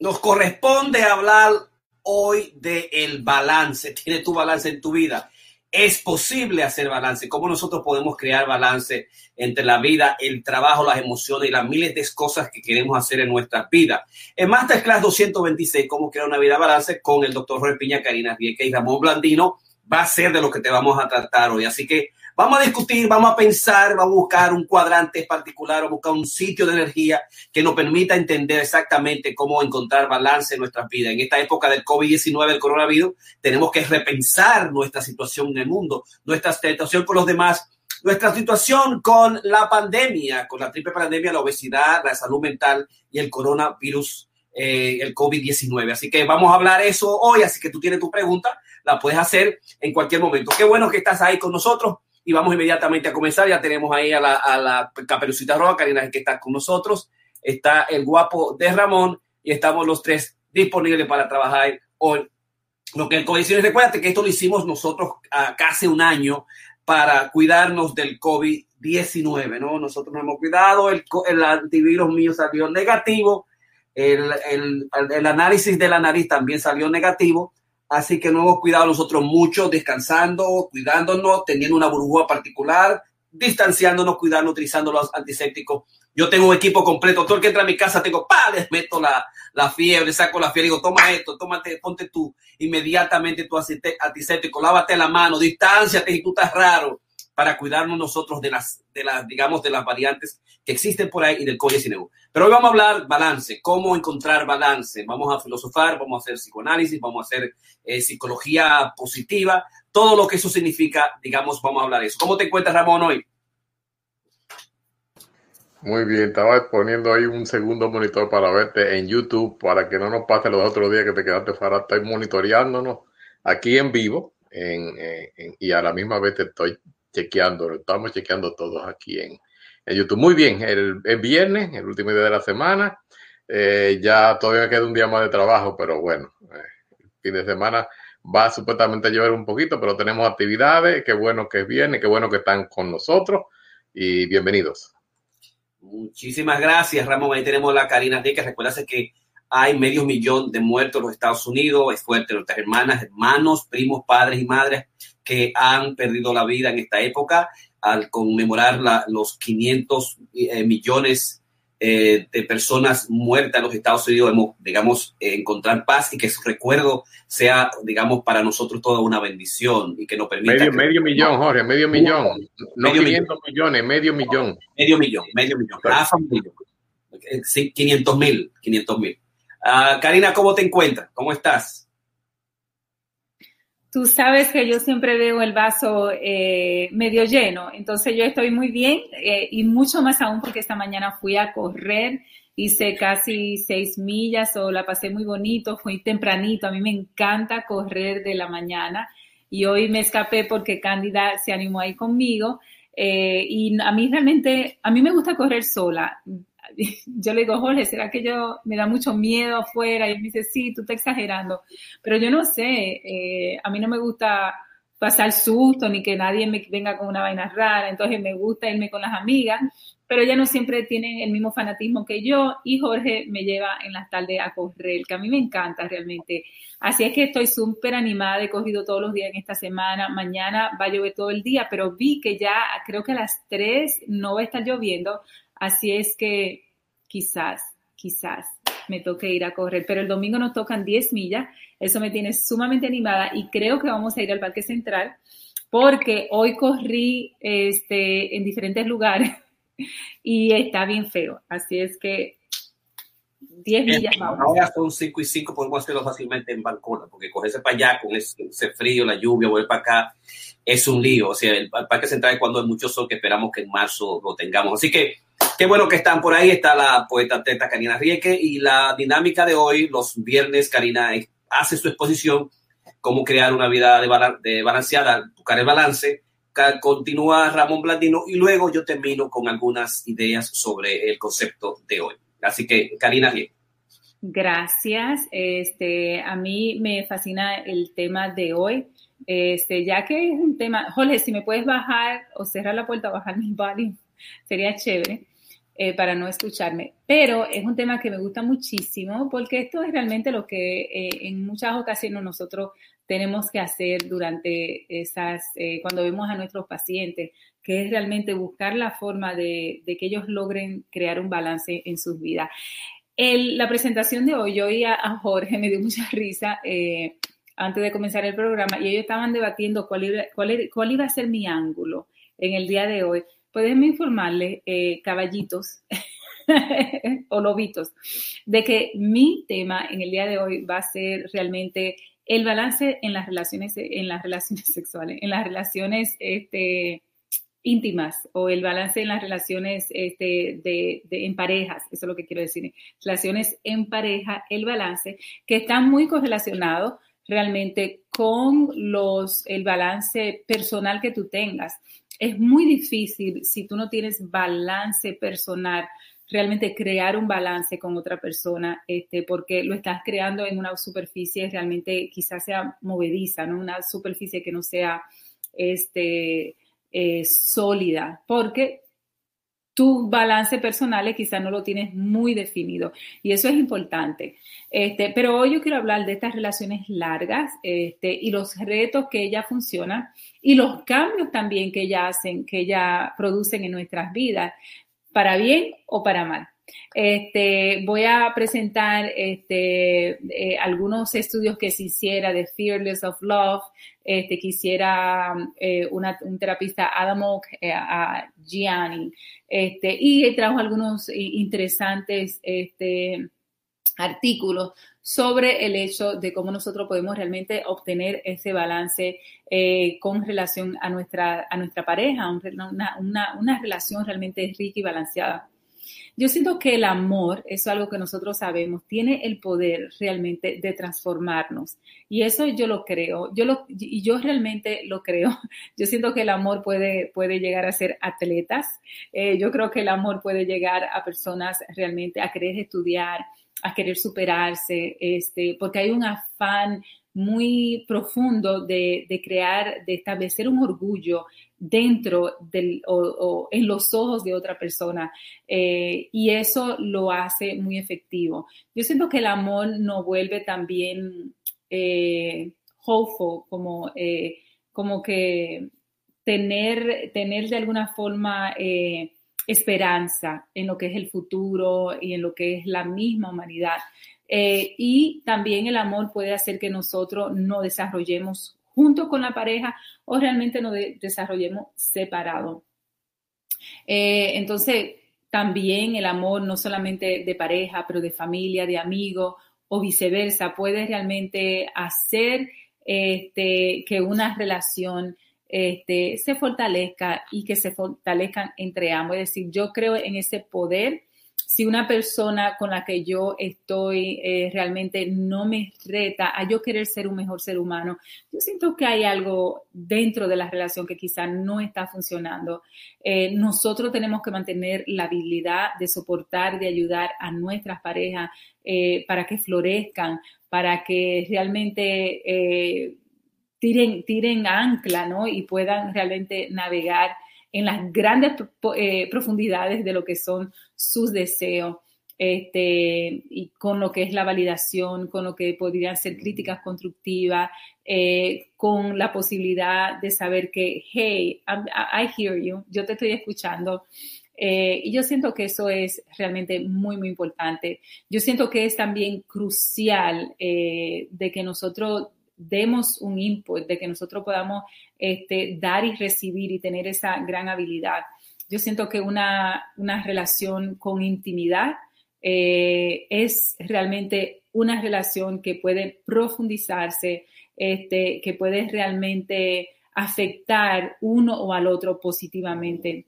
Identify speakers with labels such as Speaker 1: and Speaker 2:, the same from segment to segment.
Speaker 1: Nos corresponde hablar hoy de el balance. Tiene tu balance en tu vida. es posible hacer balance, cómo nosotros podemos crear balance entre la vida, el trabajo, las emociones y las miles de cosas que queremos hacer en nuestra vida. En Masterclass 226, cómo crear una vida balance con el doctor Jorge Piña, Karina Vieque y Ramón Blandino, va a ser de lo que te vamos a tratar hoy. Así que Vamos a discutir, vamos a pensar, vamos a buscar un cuadrante particular o buscar un sitio de energía que nos permita entender exactamente cómo encontrar balance en nuestras vidas. En esta época del COVID-19, el coronavirus, tenemos que repensar nuestra situación en el mundo, nuestra situación con los demás, nuestra situación con la pandemia, con la triple pandemia, la obesidad, la salud mental y el coronavirus, eh, el COVID-19. Así que vamos a hablar eso hoy, así que tú tienes tu pregunta, la puedes hacer en cualquier momento. Qué bueno que estás ahí con nosotros y vamos inmediatamente a comenzar. Ya tenemos ahí a la, a la Caperucita Roja, Karina, que está con nosotros. Está el guapo de Ramón y estamos los tres disponibles para trabajar hoy. Lo que el COVID-19, recuérdate que esto lo hicimos nosotros a casi un año para cuidarnos del COVID-19, ¿no? Nosotros nos hemos cuidado, el, el antivirus mío salió negativo, el, el, el, análisis de la nariz también salió negativo, Así que no hemos cuidado nosotros mucho, descansando, cuidándonos, teniendo una burbuja particular, distanciándonos, cuidando, utilizando los antisépticos. Yo tengo un equipo completo. Todo el que entra a mi casa, tengo, pa, les meto la, la fiebre, saco la fiebre, digo, toma esto, tómate, ponte tú inmediatamente tu antiséptico, lávate la mano, distánciate si tú estás raro para cuidarnos nosotros de las, de las, digamos, de las variantes que existen por ahí y del COVID-19. Pero hoy vamos a hablar balance, cómo encontrar balance. Vamos a filosofar, vamos a hacer psicoanálisis, vamos a hacer eh, psicología positiva, todo lo que eso significa, digamos, vamos a hablar de eso. ¿Cómo te encuentras, Ramón, hoy?
Speaker 2: Muy bien, estaba poniendo ahí un segundo monitor para verte en YouTube, para que no nos pase los otros días que te quedaste fuera. Estoy monitoreándonos aquí en vivo en, y a la misma vez te estoy chequeando, estamos chequeando todos aquí en, YouTube. Muy bien, el, viernes, el último día de la semana, eh, ya todavía queda un día más de trabajo, pero bueno, eh, el fin de semana va supuestamente a llover un poquito, pero tenemos actividades, qué bueno que viene, qué bueno que están con nosotros y bienvenidos.
Speaker 1: Muchísimas gracias, Ramón. Ahí tenemos la Karina que Recuerda que hay medio millón de muertos en los Estados Unidos. Es fuerte. Nuestras hermanas, hermanos, primos, padres y madres que han perdido la vida en esta época al conmemorar los 500 eh, millones eh, de personas muertas en los Estados Unidos, hemos, digamos, encontrar paz y que su recuerdo sea, digamos, para nosotros toda una bendición y que nos permita...
Speaker 2: Medio, medio millón, Jorge, medio millón. No medio 500 millones, medio millón.
Speaker 1: Medio millón, medio millón. Ah, 500 mil, 500 mil. Karina, ¿cómo te encuentras? ¿Cómo estás?
Speaker 3: Tú sabes que yo siempre veo el vaso eh, medio lleno, entonces yo estoy muy bien eh, y mucho más aún porque esta mañana fui a correr, hice casi seis millas o la pasé muy bonito, fui tempranito, a mí me encanta correr de la mañana y hoy me escapé porque Cándida se animó ahí conmigo eh, y a mí realmente, a mí me gusta correr sola, yo le digo, Jorge, ¿será que yo me da mucho miedo afuera? Y él me dice, sí, tú estás exagerando. Pero yo no sé, eh, a mí no me gusta pasar susto ni que nadie me venga con una vaina rara, entonces me gusta irme con las amigas, pero ella no siempre tiene el mismo fanatismo que yo y Jorge me lleva en las tardes a correr, que a mí me encanta realmente. Así es que estoy súper animada, he corrido todos los días en esta semana, mañana va a llover todo el día, pero vi que ya creo que a las 3 no va a estar lloviendo, Así es que quizás, quizás me toque ir a correr, pero el domingo nos tocan 10 millas, eso me tiene sumamente animada y creo que vamos a ir al Parque Central porque hoy corrí este, en diferentes lugares y está bien feo, así es que 10 millas
Speaker 1: vamos. Ahora son 5 y 5, podemos hacerlo fácilmente en Bancona, porque cogerse para allá con ese, frío, la lluvia, volver para acá, es un lío. O sea, el, el Parque Central es cuando hay mucho sol, que esperamos que en marzo lo tengamos. Así que Qué bueno que están por ahí. Está la poeta teta Karina Rieke y la dinámica de hoy, los viernes, Karina hace su exposición, cómo crear una vida de, balanceada, buscar el balance. Continúa Ramón Blandino y luego yo termino con algunas ideas sobre el concepto de hoy. Así que, Karina Rieke.
Speaker 3: Gracias. Este, a mí me fascina el tema de hoy. Este, ya que es un tema, Jorge, si me puedes bajar o cerrar la puerta, bajar mi volumen, sería chévere. Eh, para no escucharme. Pero es un tema que me gusta muchísimo porque esto es realmente lo que eh, en muchas ocasiones nosotros tenemos que hacer durante esas, eh, cuando vemos a nuestros pacientes, que es realmente buscar la forma de, que ellos logren crear un balance en sus vidas. la presentación de hoy, yo oí a, Jorge, me dio mucha risa antes de comenzar el programa y ellos estaban debatiendo cuál cuál, cuál iba a ser mi ángulo en el día de hoy pueden informarle, eh, caballitos o lobitos, de que mi tema en el día de hoy va a ser realmente el balance en las relaciones, en las relaciones sexuales, en las relaciones este, íntimas o el balance en las relaciones este, en parejas, eso es lo que quiero decir, relaciones en pareja, el balance, que está muy correlacionado realmente con los, el balance personal que tú tengas es muy difícil si tú no tienes balance personal, realmente crear un balance con otra persona, este, porque lo estás creando en una superficie realmente quizás sea movediza, ¿no? Una superficie que no sea este, eh, sólida, porque tu balance personal quizás no lo tienes muy definido y eso es importante. Este, pero hoy yo quiero hablar de estas relaciones largas este, y los retos que ellas funcionan y los cambios también que ellas hacen, que ellas producen en nuestras vidas, para bien o para mal. Este, voy a presentar este, eh, algunos estudios que se hiciera de Fearless of Love. Este, quisiera eh, una, un terapista Adam Oak, eh, a Gianni, este, y trajo algunos interesantes artículos sobre el hecho de cómo nosotros podemos realmente obtener ese balance con relación a nuestra, pareja, una relación realmente rica y balanceada. Yo siento que el amor, eso es algo que nosotros sabemos, tiene el poder realmente de transformarnos. Y eso yo lo creo, yo lo, y yo realmente lo creo. Yo siento que el amor puede, puede llegar a ser atletas. Eh, yo creo que el amor puede llegar a personas realmente a querer estudiar, a querer superarse, este, porque hay un afán muy profundo de, de, crear, de establecer un orgullo dentro del, o, en los ojos de otra persona eh, y eso lo hace muy efectivo. Yo siento que el amor no vuelve también eh, hopeful, como, eh, como que tener, tener de alguna forma eh, esperanza en lo que es el futuro y en lo que es la misma humanidad. Y también el amor puede hacer que nosotros no desarrollemos junto con la pareja o realmente nos desarrollemos separado. Eh, entonces, también el amor, no solamente de pareja, pero de familia, de amigo o viceversa, puede realmente hacer este, que una relación este, se fortalezca y que se fortalezcan entre ambos. Es decir, yo creo en ese poder si una persona con la que yo estoy eh, realmente no me reta a yo querer ser un mejor ser humano, yo siento que hay algo dentro de la relación que quizá no está funcionando. Eh, nosotros tenemos que mantener la habilidad de soportar, de ayudar a nuestras parejas eh, para que florezcan, para que realmente tiren, tiren ancla, ¿no? Y puedan realmente navegar en las grandes eh, profundidades de lo que son sus deseos. Este, y con lo que es la validación, con lo que podrían ser críticas constructivas, eh, con la posibilidad de saber que, hey, I hear you, yo te estoy escuchando. Eh, y yo siento que eso es realmente muy, muy importante. Yo siento que es también crucial de que nosotros demos un input, de que nosotros podamos este, dar y recibir y tener esa gran habilidad. Yo siento que una, relación con intimidad eh, es realmente una relación que puede profundizarse, este, que puede realmente afectar uno o al otro positivamente.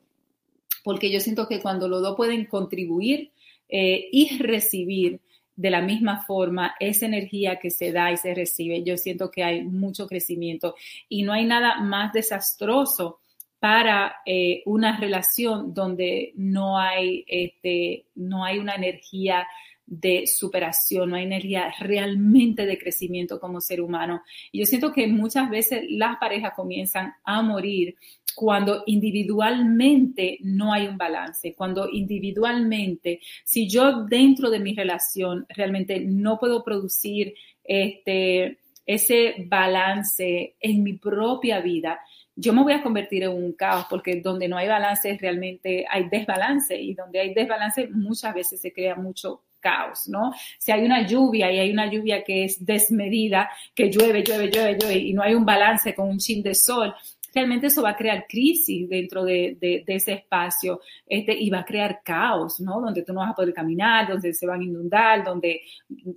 Speaker 3: porque yo siento que cuando los dos pueden contribuir eh, y recibir de la misma forma esa energía que se da y se recibe, yo siento que hay mucho crecimiento y no hay nada más desastroso para eh, una relación donde no hay, este, no hay una energía de superación, no hay energía realmente de crecimiento como ser humano. Y yo siento que muchas veces las parejas comienzan a morir cuando individualmente no hay un balance, cuando individualmente, si yo dentro de mi relación realmente no puedo producir este, ese balance en mi propia vida, yo me voy a convertir en un caos porque donde no hay balance realmente hay desbalance y donde hay desbalance muchas veces se crea mucho caos, ¿no? Si hay una lluvia y hay una lluvia que es desmedida, que llueve, llueve, llueve, llueve y no hay un balance con un chin de sol, realmente eso va a crear crisis dentro de, ese espacio este, y va a crear caos, ¿no? Donde tú no vas a poder caminar, donde se van a inundar, donde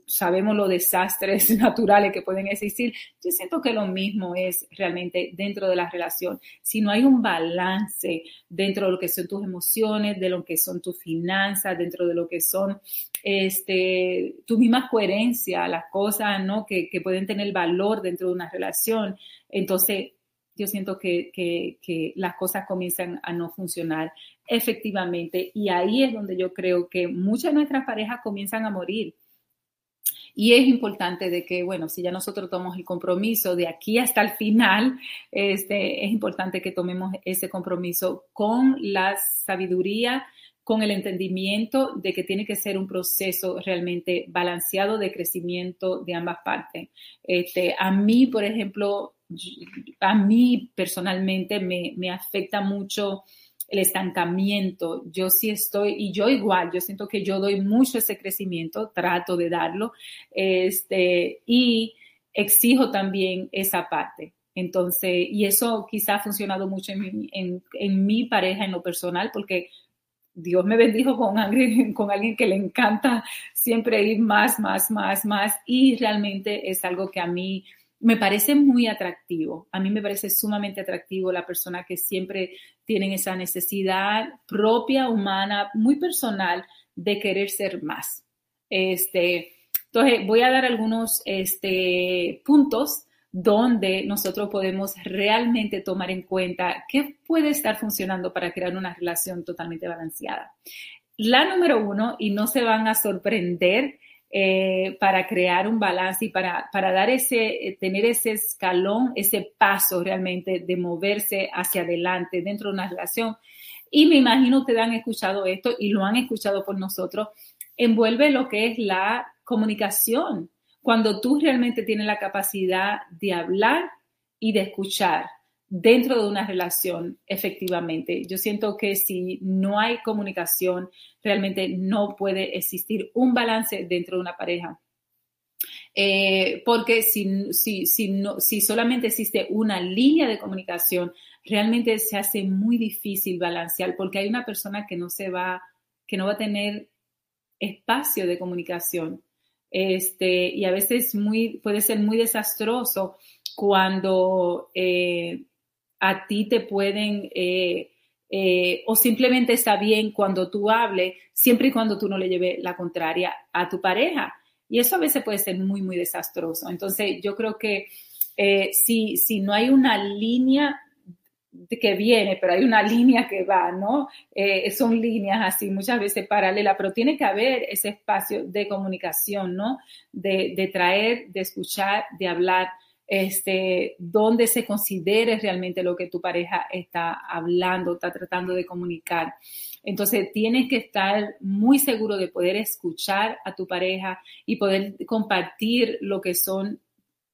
Speaker 3: sabemos los desastres naturales que pueden existir. Yo siento que lo mismo es realmente dentro de la relación. Si no hay un balance dentro de lo que son tus emociones, de lo que son tus finanzas, dentro de lo que son este, tu misma coherencia, las cosas, ¿no? Que, que pueden tener valor dentro de una relación, entonces yo siento que, que, las cosas comienzan a no funcionar efectivamente y ahí es donde yo creo que muchas de nuestras parejas comienzan a morir. Y es importante de que, bueno, si ya nosotros tomamos el compromiso de aquí hasta el final, este, es importante que tomemos ese compromiso con la sabiduría, con el entendimiento de que tiene que ser un proceso realmente balanceado de crecimiento de ambas partes. Este, a mí, por ejemplo, a mí personalmente me, me afecta mucho el estancamiento. Yo sí estoy, y yo igual, yo siento que yo doy mucho ese crecimiento, trato de darlo, este, y exijo también esa parte. Entonces, y eso quizá ha funcionado mucho en mi, en, en mi pareja, en lo personal, porque Dios me bendijo con alguien, con alguien que le encanta siempre ir más, más, más, más, y realmente es algo que a mí me parece muy atractivo. A mí me parece sumamente atractivo la persona que siempre tienen esa necesidad propia, humana, muy personal de querer ser más. Este, entonces, voy a dar algunos este, puntos donde nosotros podemos realmente tomar en cuenta qué puede estar funcionando para crear una relación totalmente balanceada. La número uno, y no se van a sorprender, eh, para crear un balance y para, para dar ese, eh, tener ese escalón, ese paso realmente de moverse hacia adelante dentro de una relación. Y me imagino ustedes han escuchado esto y lo han escuchado por nosotros, envuelve lo que es la comunicación. Cuando tú realmente tienes la capacidad de hablar y de escuchar, dentro de una relación efectivamente. Yo siento que si no hay comunicación, realmente no puede existir un balance dentro de una pareja. Eh, porque si, si, si, no, si solamente existe una línea de comunicación, realmente se hace muy difícil balancear porque hay una persona que no se va, que no va a tener espacio de comunicación. Este, y a veces muy, puede ser muy desastroso cuando eh, a ti te pueden, eh, eh, o simplemente está bien cuando tú hables, siempre y cuando tú no le lleves la contraria a tu pareja. Y eso a veces puede ser muy, muy desastroso. Entonces, yo creo que eh, si, si no hay una línea que viene, pero hay una línea que va, ¿no? son líneas así muchas veces paralelas, pero tiene que haber ese espacio de comunicación, ¿no? De, de traer, de escuchar, de hablar este, donde se considere realmente lo que tu pareja está hablando, está tratando de comunicar. Entonces, tienes que estar muy seguro de poder escuchar a tu pareja y poder compartir lo que son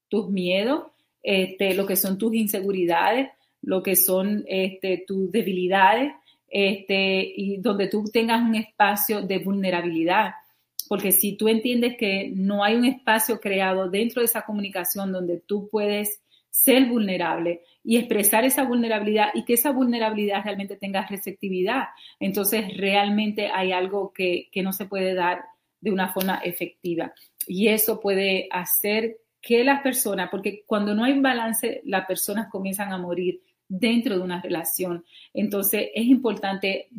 Speaker 3: tus miedos, este, lo que son tus inseguridades, lo que son este, tus debilidades, este, y donde tú tengas un espacio de vulnerabilidad porque si tú entiendes que no hay un espacio creado dentro de esa comunicación donde tú puedes ser vulnerable y expresar esa vulnerabilidad y que esa vulnerabilidad realmente tenga receptividad, entonces realmente hay algo que, que no se puede dar de una forma efectiva. Y eso puede hacer que las personas, porque cuando no hay balance, las personas comienzan a morir dentro de una relación. Entonces es importante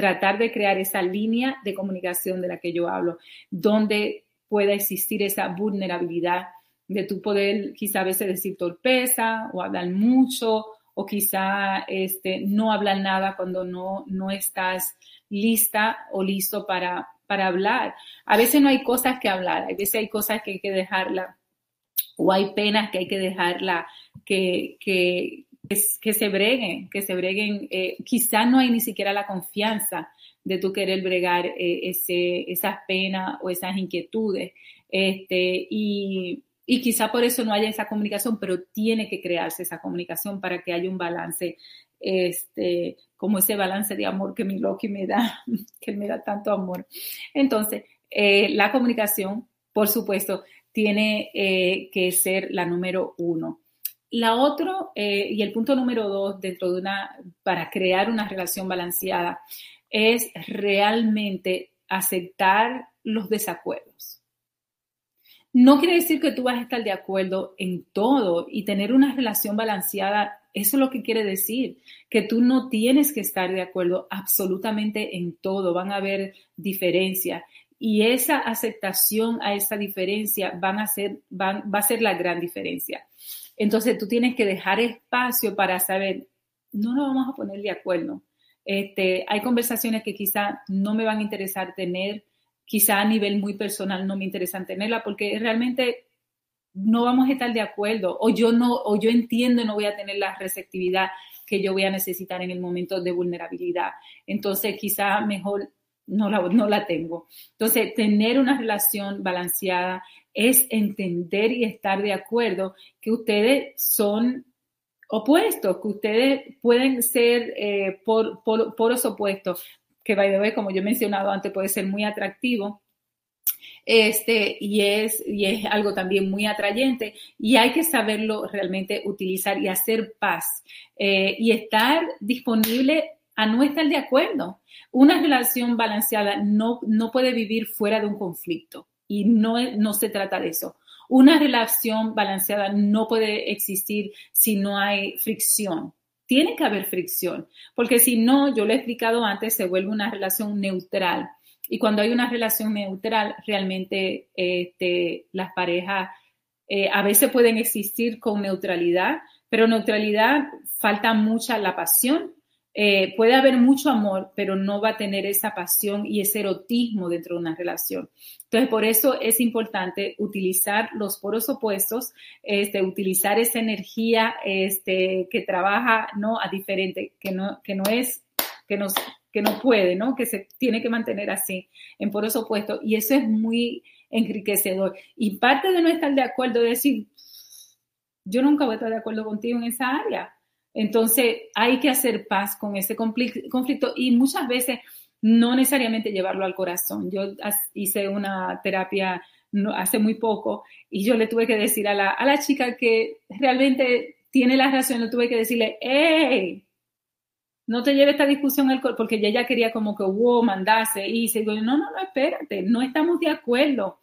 Speaker 3: tratar de crear esa línea de comunicación de la que yo hablo, donde pueda existir esa vulnerabilidad de tu poder quizá a veces decir torpeza o hablar mucho o quizá este, no hablar nada cuando no, no estás lista o listo para, para hablar. A veces no hay cosas que hablar, a veces hay cosas que hay que dejarla o hay penas que hay que dejarla que, que, que se breguen, que se breguen. Eh, quizá no hay ni siquiera la confianza de tú querer bregar eh, ese, esas penas o esas inquietudes. Este, y, y quizá por eso no haya esa comunicación, pero tiene que crearse esa comunicación para que haya un balance, este, como ese balance de amor que mi Loki me da, que me da tanto amor. Entonces, eh, la comunicación, por supuesto, tiene que ser la número uno. La otro, eh, y el punto número dos dentro de una, para crear una relación balanceada, es realmente aceptar los desacuerdos. No quiere decir que tú vas a estar de acuerdo en todo y tener una relación balanceada. Eso es lo que quiere decir, que tú no tienes que estar de acuerdo absolutamente en todo. Van a haber diferencias y esa aceptación a esa diferencia van a ser, va a ser la gran diferencia. Entonces tú tienes que dejar espacio para saber, no nos vamos a poner de acuerdo. Este, hay conversaciones que quizá no me van a interesar tener, quizá a nivel muy personal no me interesan tenerla porque realmente no vamos a estar de acuerdo o yo no o yo entiendo no voy a tener la receptividad que yo voy a necesitar en el momento de vulnerabilidad. Entonces, quizá mejor no la, no la tengo. Entonces, tener una relación balanceada es entender y estar de acuerdo que ustedes son opuestos, que ustedes pueden ser eh, por, por, opuestos, que by the way, como yo he mencionado antes, puede ser muy atractivo. Este, y es, y es algo también muy atrayente y hay que saberlo realmente utilizar y hacer paz eh, y estar disponible a no estar de acuerdo. Una relación balanceada no, no puede vivir fuera de un conflicto y no, no se trata de eso. Una relación balanceada no puede existir si no hay fricción. Tiene que haber fricción, porque si no, yo lo he explicado antes, se vuelve una relación neutral. Y cuando hay una relación neutral, realmente este, las parejas eh, a veces pueden existir con neutralidad, pero neutralidad falta mucha la pasión eh, puede haber mucho amor, pero no va a tener esa pasión y ese erotismo dentro de una relación. Entonces, por eso es importante utilizar los poros opuestos, este, utilizar esa energía este, que trabaja ¿no? a diferente, que no, que no es, que no, que no puede, ¿no? que se tiene que mantener así, en poros opuestos. Y eso es muy enriquecedor. Y parte de no estar de acuerdo es decir, yo nunca voy a estar de acuerdo contigo en esa área entonces hay que hacer paz con ese conflicto y muchas veces no necesariamente llevarlo al corazón. Yo hice una terapia hace muy poco y yo le tuve que decir a la, a la chica que realmente tiene la razón, le tuve que decirle, hey, no te lleve esta discusión al porque ella quería como que, wow, mandase y se digo, no, no, no, espérate, no estamos de acuerdo.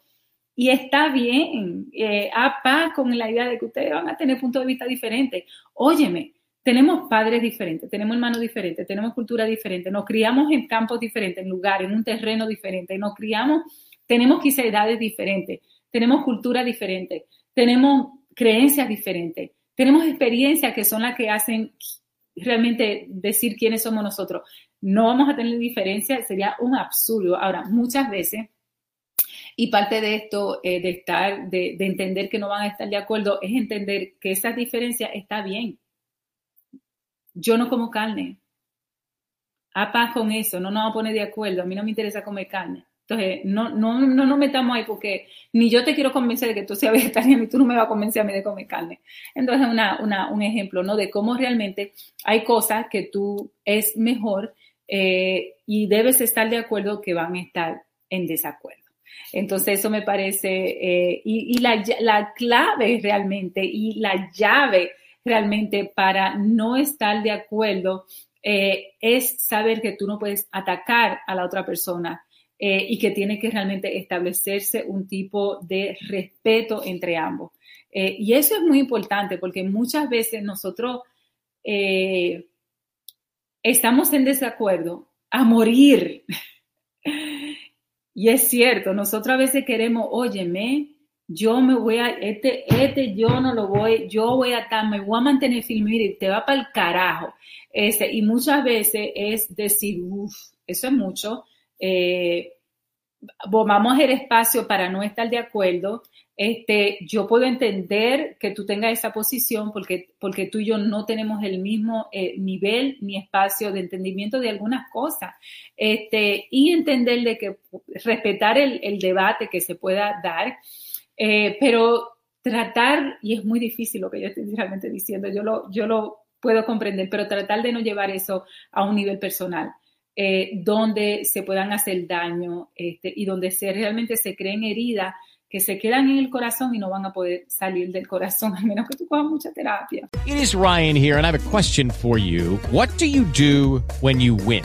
Speaker 3: Y está bien, eh, a paz con la idea de que ustedes van a tener puntos de vista diferentes. Óyeme, tenemos padres diferentes, tenemos hermanos diferentes, tenemos cultura diferente, nos criamos en campos diferentes, en lugares, en un terreno diferente, nos criamos, tenemos quizá edades diferentes, tenemos cultura diferente, tenemos creencias diferentes, tenemos experiencias que son las que hacen realmente decir quiénes somos nosotros. No vamos a tener diferencia, sería un absurdo. Ahora, muchas veces, y parte de esto, eh, de estar, de, de entender que no van a estar de acuerdo, es entender que esas diferencias está bien yo no como carne. A paz con eso, no nos vamos a poner de acuerdo. A mí no me interesa comer carne. Entonces, no, no, no nos metamos ahí porque ni yo te quiero convencer de que tú seas vegetariano y tú no me vas a convencer a mí de comer carne. Entonces, una, una, un ejemplo, ¿no? De cómo realmente hay cosas que tú es mejor eh, y debes estar de acuerdo que van a estar en desacuerdo. Entonces, eso me parece, eh, y, y la, la clave realmente, y la llave realmente para no estar de acuerdo eh, es saber que tú no puedes atacar a la otra persona eh, y que tiene que realmente establecerse un tipo de respeto entre ambos. Eh, y eso es muy importante porque muchas veces nosotros estamos en desacuerdo a morir. Y es cierto, nosotros a veces queremos, óyeme, yo me voy a, este, este yo no lo voy, yo voy a estar, me voy a mantener firme y te va para el carajo. Este, y muchas veces es decir, uff, eso es mucho. Eh, vamos hacer espacio para no estar de acuerdo. Este, yo puedo entender que tú tengas esa posición porque, porque tú y yo no tenemos el mismo eh, nivel ni espacio de entendimiento de algunas cosas. Este, y entender de que respetar el, el debate que se pueda dar, eh, pero tratar, y es muy difícil lo que yo estoy realmente diciendo, yo lo, yo lo puedo comprender, pero tratar de no llevar eso a un nivel personal. Eh, donde se puedan hacer daño este, y donde se, realmente se creen heridas que se quedan en el corazón y no van a poder salir del corazón a menos que tú cojas mucha terapia.
Speaker 4: It is Ryan here and I have a question for you. What do you do when you win?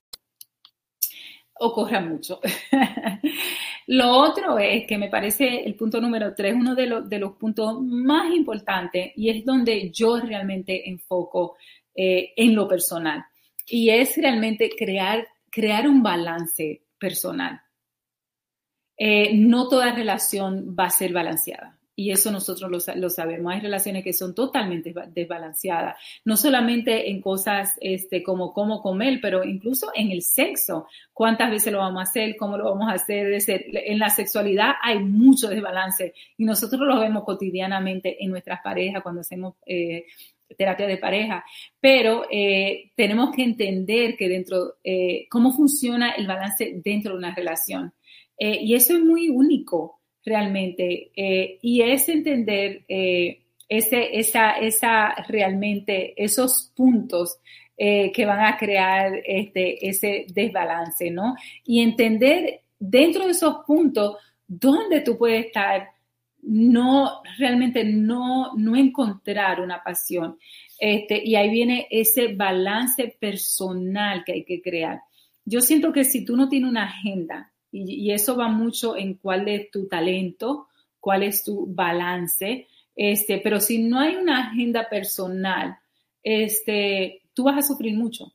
Speaker 3: Ocurra mucho. Lo otro es que me parece el punto número tres, uno de, los de los puntos más importantes y es donde yo realmente enfoco eh, en lo personal y es realmente crear, crear un balance personal. Eh, no toda relación va a ser balanceada. Y eso nosotros lo, lo, sabemos. Hay relaciones que son totalmente desbalanceadas, no solamente en cosas este, como cómo comer, pero incluso en el sexo. ¿Cuántas veces lo vamos a hacer? ¿Cómo lo vamos a hacer? En la sexualidad hay mucho desbalance y nosotros lo vemos cotidianamente en nuestras parejas cuando hacemos eh, terapia de pareja, pero eh, tenemos que entender que dentro, eh, cómo funciona el balance dentro de una relación. Y eso es muy único realmente. Eh, y es entender eh, ese, esa, esa, realmente esos puntos eh, que van a crear este, ese desbalance, ¿no? Y entender dentro de esos puntos dónde tú puedes estar, no, realmente no, no encontrar una pasión. Este, y ahí viene ese balance personal que hay que crear. Yo siento que si tú no tienes una agenda, y, eso va mucho en cuál es tu talento, cuál es tu balance. Este, pero si no hay una agenda personal, este, tú vas a sufrir mucho.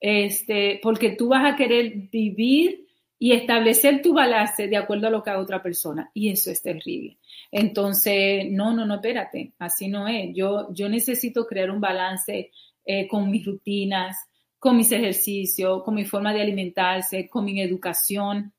Speaker 3: Este, porque tú vas a querer vivir y establecer tu balance de acuerdo a lo que haga otra persona. Y eso es terrible. Entonces, no, no, no, espérate, así no es. Yo, yo necesito crear un balance eh, con mis rutinas, con mis ejercicios, con mi forma de alimentarse, con mi educación.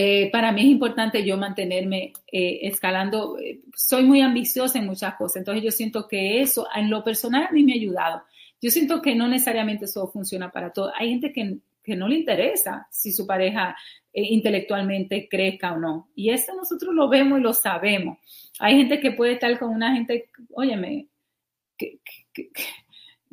Speaker 3: Eh, para mí es importante yo mantenerme eh, escalando. Eh, soy muy ambiciosa en muchas cosas, entonces yo siento que eso en lo personal a mí me ha ayudado. Yo siento que no necesariamente eso funciona para todos. Hay gente que, que no le interesa si su pareja intelectualmente crezca o no. Y eso nosotros lo vemos y lo sabemos. Hay gente que puede estar con una gente, óyeme, que, que,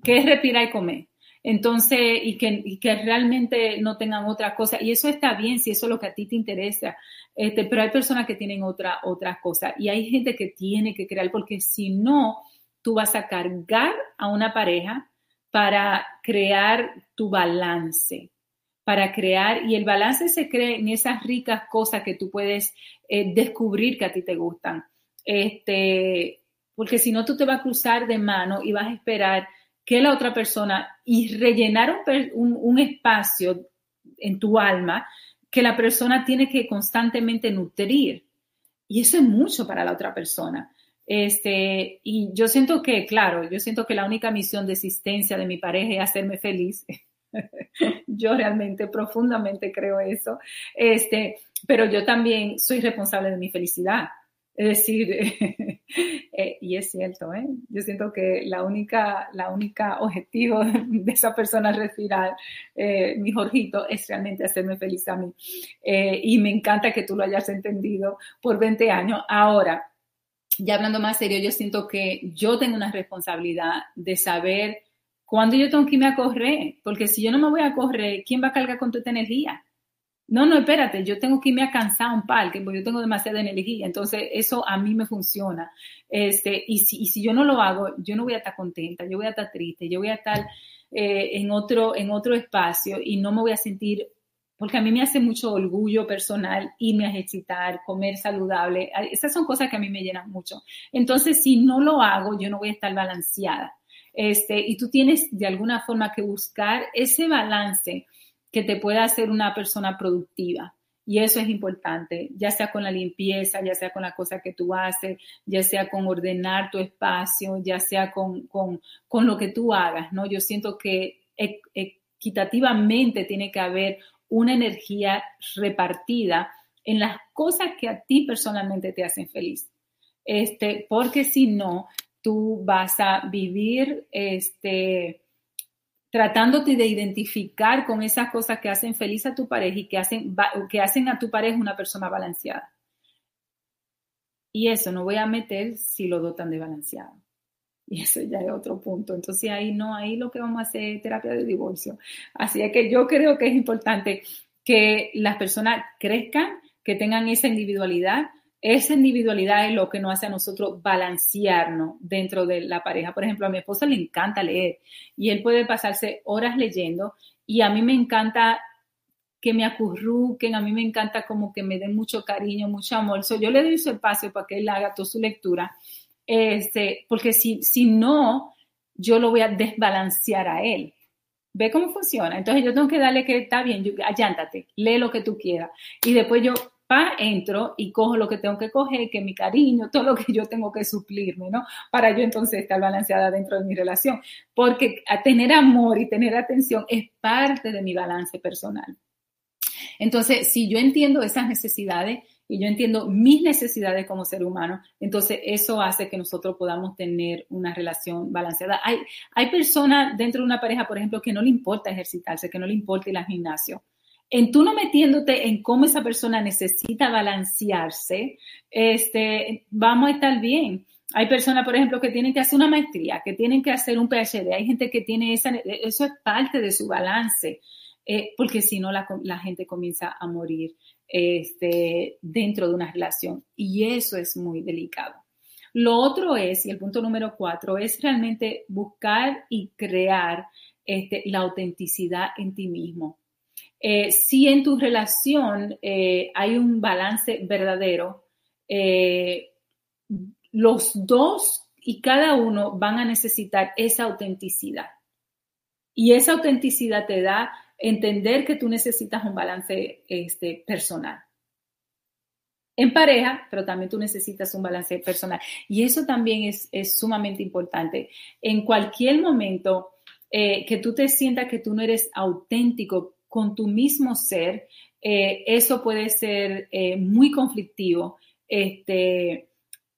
Speaker 3: que es respirar y comer. Entonces, y que, realmente no tengan otra cosa. Y eso está bien si eso es lo que a ti te interesa. Este, pero hay personas que tienen otra, otras cosas. Y hay gente que tiene que crear, porque si no, tú vas a cargar a una pareja para crear tu balance para crear, y el balance se crea en esas ricas cosas que tú puedes eh, descubrir que a ti te gustan. Este, porque si no, tú te vas a cruzar de mano y vas a esperar que la otra persona y rellenar un, un, espacio en tu alma que la persona tiene que constantemente nutrir. Y eso es mucho para la otra persona. Este, y yo siento que, claro, yo siento que la única misión de existencia de mi pareja es hacerme feliz. yo realmente profundamente creo eso. Este, pero yo también soy responsable de mi felicidad. Es decir, eh, y es cierto, ¿eh? yo siento que la única, la única objetivo de esa persona respirar, eh, mi Jorgito, es realmente hacerme feliz a mí. Eh, y me encanta que tú lo hayas entendido por 20 años. Ahora, ya hablando más serio, yo siento que yo tengo una responsabilidad de saber cuándo yo tengo que irme a correr, porque si yo no me voy a correr, ¿quién va a cargar con esta energía? No, no, espérate, yo tengo que irme a cansar un parque porque yo tengo demasiada energía. Entonces, eso a mí me funciona. Este, y, si, y si yo no lo hago, yo no voy a estar contenta, yo voy a estar triste, yo voy a estar eh, en, otro, en otro espacio y no me voy a sentir, porque a mí me hace mucho orgullo personal irme a ejercitar, comer saludable. Esas son cosas que a mí me llenan mucho. Entonces, si no lo hago, yo no voy a estar balanceada. Este, y tú tienes de alguna forma que buscar ese balance que te pueda hacer una persona productiva. Y eso es importante, ya sea con la limpieza, ya sea con la cosa que tú haces, ya sea con ordenar tu espacio, ya sea con, con, con lo que tú hagas, ¿no? Yo siento que equitativamente tiene que haber una energía repartida en las cosas que a ti personalmente te hacen feliz. Este, porque si no, tú vas a vivir este, tratándote de identificar con esas cosas que hacen feliz a tu pareja y que hacen, que hacen a tu pareja una persona balanceada. Y eso no voy a meter si lo dotan de balanceado. Y eso ya es otro punto. Entonces ahí no, ahí lo que vamos a hacer es terapia de divorcio. Así es que yo creo que es importante que las personas crezcan, que tengan esa individualidad, esa individualidad es lo que nos hace a nosotros balancearnos dentro de la pareja. Por ejemplo, a mi esposo le encanta leer y él puede pasarse horas leyendo y a mí me encanta que me acurruquen, a mí me encanta como que me den mucho cariño, mucho amor. yo le doy su espacio para que él haga toda su lectura, este, porque si, si no, yo lo voy a desbalancear a él. ¿Ve cómo funciona? Entonces yo tengo que darle que está bien, yo, allántate, lee lo que tú quieras. Y después yo pa, entro y cojo lo que tengo que coger, que mi cariño, todo lo que yo tengo que suplirme, ¿no? Para yo entonces estar balanceada dentro de mi relación. Porque tener amor y tener atención es parte de mi balance personal. Entonces, si yo entiendo esas necesidades y yo entiendo mis necesidades como ser humano, entonces eso hace que nosotros podamos tener una relación balanceada. Hay, hay personas dentro de una pareja, por ejemplo, que no le importa ejercitarse, que no le importa ir al gimnasio en tú no metiéndote en cómo esa persona necesita balancearse, este, vamos a estar bien. Hay personas, por ejemplo, que tienen que hacer una maestría, que tienen que hacer un PhD. Hay gente que tiene esa, eso es parte de su balance, eh, porque si no la, la, gente comienza a morir este, dentro de una relación. Y eso es muy delicado. Lo otro es, y el punto número cuatro, es realmente buscar y crear este, la autenticidad en ti mismo. Eh, si en tu relación eh, hay un balance verdadero, eh, los dos y cada uno van a necesitar esa autenticidad. Y esa autenticidad te da entender que tú necesitas un balance este, personal. En pareja, pero también tú necesitas un balance personal. Y eso también es, es sumamente importante. En cualquier momento que tú te sientas que tú no eres auténtico con tu mismo ser, eh, eso puede ser eh, muy conflictivo este,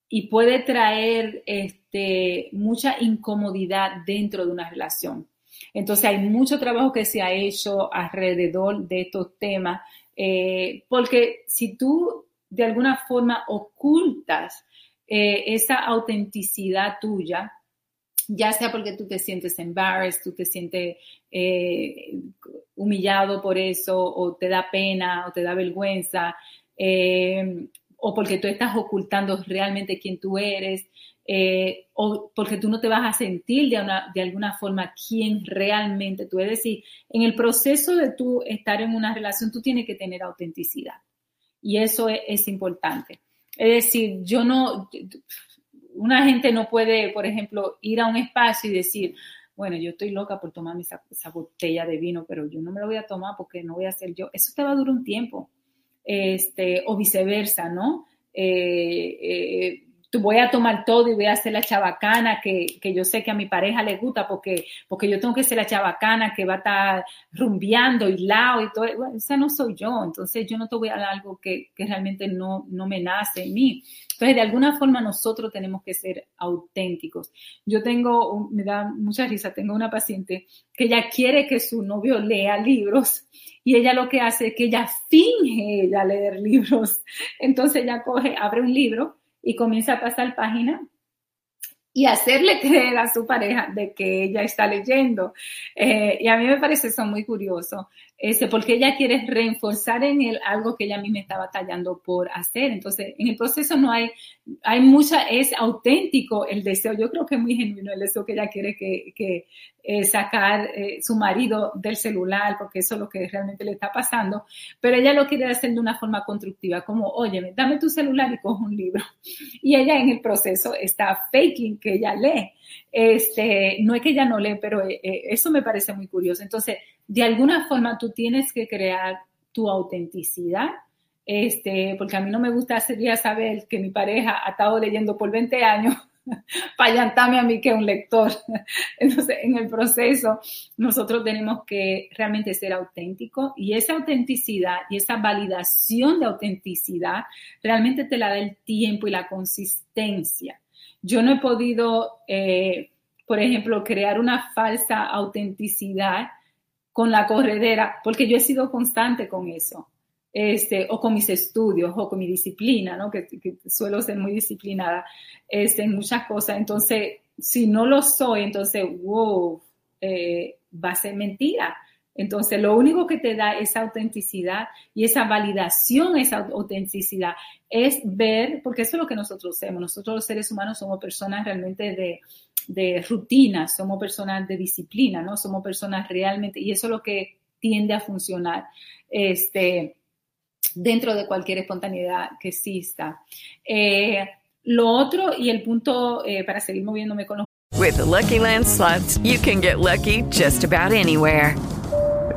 Speaker 3: y puede traer este, mucha incomodidad dentro de una relación. Entonces hay mucho trabajo que se ha hecho alrededor de estos temas, eh, porque si tú de alguna forma ocultas esa autenticidad tuya, ya sea porque tú te sientes embarrassed, tú te sientes eh, humillado por eso, o te da pena, o te da vergüenza, eh, o porque tú estás ocultando realmente quién tú eres, eh, o porque tú no te vas a sentir de, de alguna forma quién realmente tú eres. Y en el proceso de tú estar en una relación, tú tienes que tener autenticidad. Y eso es importante. Es decir, yo no, una gente no puede, por ejemplo, ir a un espacio y decir, bueno, yo estoy loca por tomarme esa, botella de vino, pero yo no me lo voy a tomar porque no voy a hacer yo. Eso te va a durar un tiempo. Este, o viceversa, ¿no? Eh, eh, voy a tomar todo y voy a hacer la chabacana que, que, yo sé que a mi pareja le gusta porque, porque yo tengo que ser la chabacana que va a estar rumbeando y lao y todo. Bueno, no soy yo. Entonces yo no te voy a dar algo que, que realmente no, no me nace en mí. Entonces, de alguna forma nosotros tenemos que ser auténticos. Yo tengo, me da mucha risa, tengo una paciente que ella quiere que su novio lea libros y ella lo que hace es que ella finge ella leer libros. Entonces ella coge, abre un libro y comienza a pasar página y hacerle creer a su pareja de que ella está leyendo. Eh, y a mí me parece eso muy curioso, este, porque ella quiere reforzar en él algo que ella misma está batallando por hacer. Entonces, en el proceso no hay, hay mucha, es auténtico el deseo. Yo creo que es muy genuino el deseo que ella quiere que, eh, sacar eh, su marido del celular, porque eso es lo que realmente le está pasando, pero ella lo quiere hacer de una forma constructiva, como, oye, dame tu celular y coge un libro. Y ella en el proceso está faking que ella lee. Este, no es que ella no lee, pero eh, eso me parece muy curioso. Entonces, de alguna forma tú tienes que crear tu autenticidad, este, porque a mí no me gusta sería saber que mi pareja ha estado leyendo por 20 años para a mí que es un lector. Entonces, en el proceso, nosotros tenemos que realmente ser auténticos y esa autenticidad y esa validación de autenticidad realmente te la da el tiempo y la consistencia. Yo no he podido, eh, por ejemplo, crear una falsa autenticidad con la corredera porque yo he sido constante con eso este, o con mis estudios o con mi disciplina, ¿no? que, suelo ser muy disciplinada este, en muchas cosas. Entonces, si no lo soy, entonces, wow, eh, va a ser mentira. Entonces, lo único que te da esa autenticidad y esa validación, esa autenticidad, es ver, porque eso es lo que nosotros hacemos. Nosotros los seres humanos somos personas realmente de, rutina, somos personas de disciplina, ¿no? Somos personas realmente, y eso es lo que tiende a funcionar. Este, dentro de cualquier espontaneidad que exista. Eh, lo otro y el punto eh, para seguir moviéndome con los...
Speaker 5: With the Lucky Land slots, you can get lucky just about anywhere.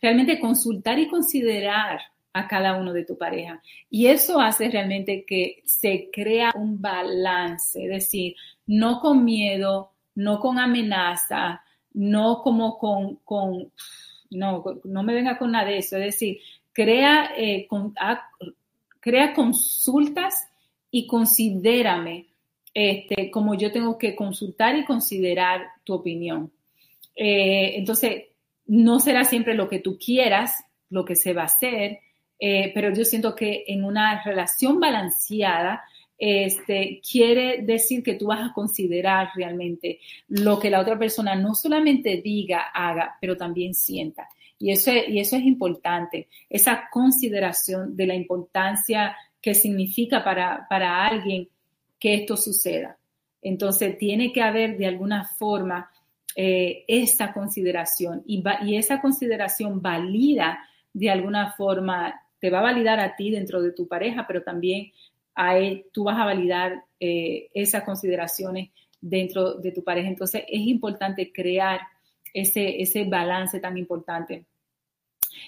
Speaker 3: realmente consultar y considerar a cada uno de tu pareja. Y eso hace realmente que se crea un balance, es decir, no con miedo, no con amenaza, no como con, con no, no me venga con nada de eso, es decir, crea, eh, con, crea consultas y considérame este, como yo tengo que consultar y considerar tu opinión. Eh, entonces, no será siempre lo que tú quieras, lo que se va a hacer, eh, pero yo siento que en una relación balanceada, este, quiere decir que tú vas a considerar realmente lo que la otra persona no solamente diga, haga, pero también sienta. Y eso, y eso es importante, esa consideración de la importancia que significa para, para alguien que esto suceda. Entonces, tiene que haber de alguna forma eh, esa consideración y, y, esa consideración valida de alguna forma, te va a validar a ti dentro de tu pareja, pero también a él, tú vas a validar eh, esas consideraciones dentro de tu pareja. Entonces, es importante crear ese, ese balance tan importante.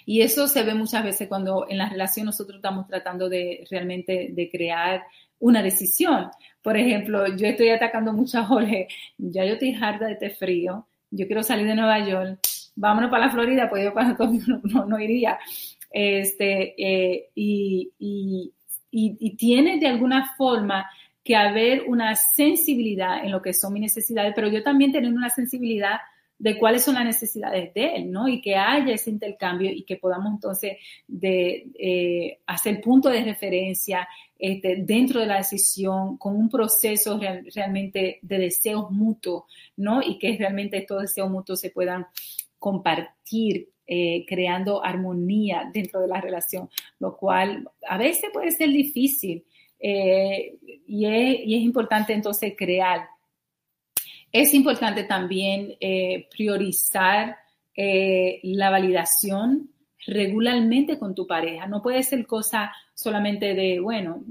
Speaker 3: Y eso se ve muchas veces cuando en la relación nosotros estamos tratando de realmente de crear una decisión. Por ejemplo, yo estoy atacando mucho a Jorge, ya yo estoy harta de este frío, yo quiero salir de Nueva York, vámonos para la Florida, pues yo no, no, iría. Este, eh, y, y, y, y tiene de alguna forma que haber una sensibilidad en lo que son mis necesidades, pero yo también tener una sensibilidad de cuáles son las necesidades de él, ¿no? Y que haya ese intercambio y que podamos entonces de, eh, hacer punto de referencia este, dentro de la decisión con un proceso realmente de deseos mutuos, ¿no? Y que realmente estos deseos mutuos se puedan compartir eh, creando armonía dentro de la relación, lo cual a veces puede ser difícil eh, y, es, importante entonces crear Es importante también eh, priorizar la validación regularmente con tu pareja. No puede ser cosa solamente de, bueno,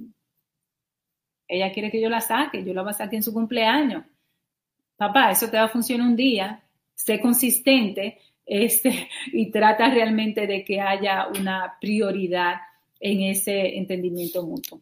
Speaker 3: ella quiere que yo la saque, yo la voy a sacar en su cumpleaños. Papá, eso te va a funcionar un día, sé consistente este, y trata realmente de que haya una prioridad en ese entendimiento mutuo.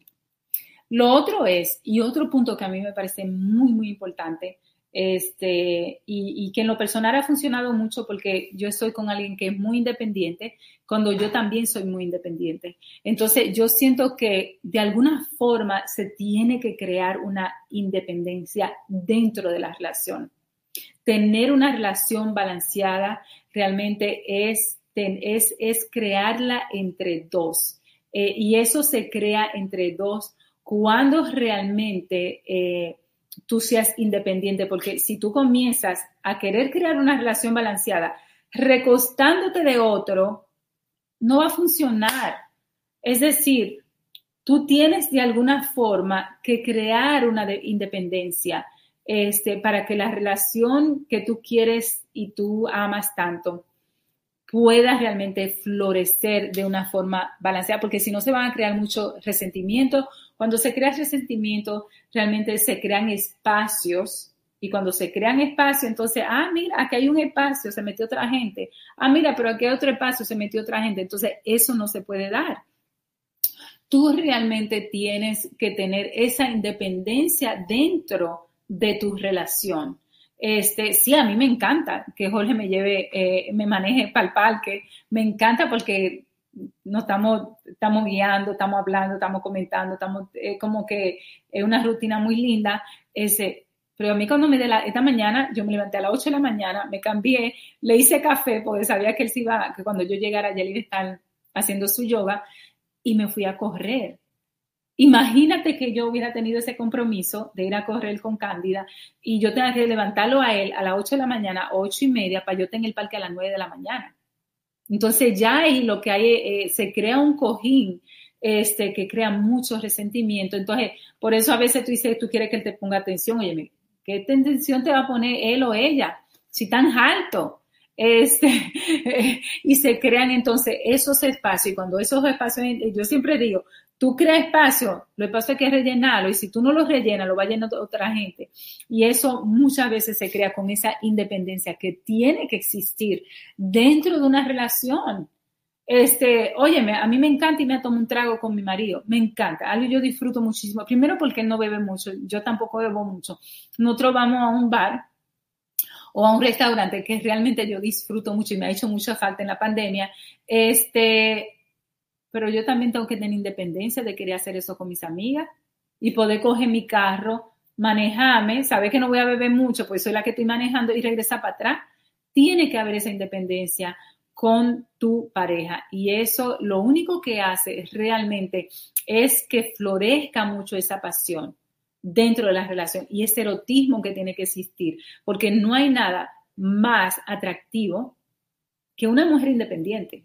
Speaker 3: Lo otro es, y otro punto que a mí me parece muy, muy importante, este, y, y, que en lo personal ha funcionado mucho porque yo estoy con alguien que es muy independiente, cuando yo también soy muy independiente. Entonces, yo siento que de alguna forma se tiene que crear una independencia dentro de la relación. Tener una relación balanceada realmente es, es, es crearla entre dos. Eh, y eso se crea entre dos cuando realmente... Eh, tú seas independiente, porque si tú comienzas a querer crear una relación balanceada recostándote de otro, no va a funcionar. Es decir, tú tienes de alguna forma que crear una independencia este, para que la relación que tú quieres y tú amas tanto pueda realmente florecer de una forma balanceada, porque si no se van a crear mucho resentimiento. Cuando se crea resentimiento, realmente se crean espacios y cuando se crean espacios, entonces, ah, mira, aquí hay un espacio, se metió otra gente. Ah, mira, pero aquí hay otro espacio, se metió otra gente. Entonces, eso no se puede dar. Tú realmente tienes que tener esa independencia dentro de tu relación. Este, sí, a mí me encanta que Jorge me lleve, eh, me maneje para el parque. Me encanta porque nos estamos, estamos guiando, estamos hablando, estamos comentando, estamos como que es una rutina muy linda. Ese, pero a mí cuando me de la, esta mañana, yo me levanté a las 8 de la mañana, me cambié, le hice café porque sabía que él se iba, que cuando yo llegara ya él iba a estar haciendo su yoga y me fui a correr. Imagínate que yo hubiera tenido ese compromiso de ir a correr con Cándida y yo tenga que levantarlo a él a las 8 de la mañana, 8 y media, para yo estar en el parque a las 9 de la mañana. Entonces ya ahí lo que hay, eh, se crea un cojín este, que crea mucho resentimiento. Entonces, por eso a veces tú dices, tú quieres que él te ponga atención. Oye, ¿qué atención te va a poner él o ella? Si tan alto. Este, y se crean entonces esos espacios. Y cuando esos espacios, yo siempre digo, Tú creas espacio, lo que pasa es que rellenarlo y si tú no lo rellenas, lo va a llenar otra gente. Y eso muchas veces se crea con esa independencia que tiene que existir dentro de una relación. Este, óyeme, a mí me encanta y me tomo un trago con mi marido, me encanta, algo yo disfruto muchísimo. Primero porque él no bebe mucho, yo tampoco bebo mucho. Nosotros vamos a un bar o a un restaurante que realmente yo disfruto mucho y me ha hecho mucha falta en la pandemia. Este, pero yo también tengo que tener independencia de querer hacer eso con mis amigas y poder coger mi carro, manejarme, saber que no voy a beber mucho, pues soy la que estoy manejando y regresar para atrás. Tiene que haber esa independencia con tu pareja y eso lo único que hace realmente es que florezca mucho esa pasión dentro de la relación y ese erotismo que tiene que existir, porque no hay nada más atractivo que una mujer independiente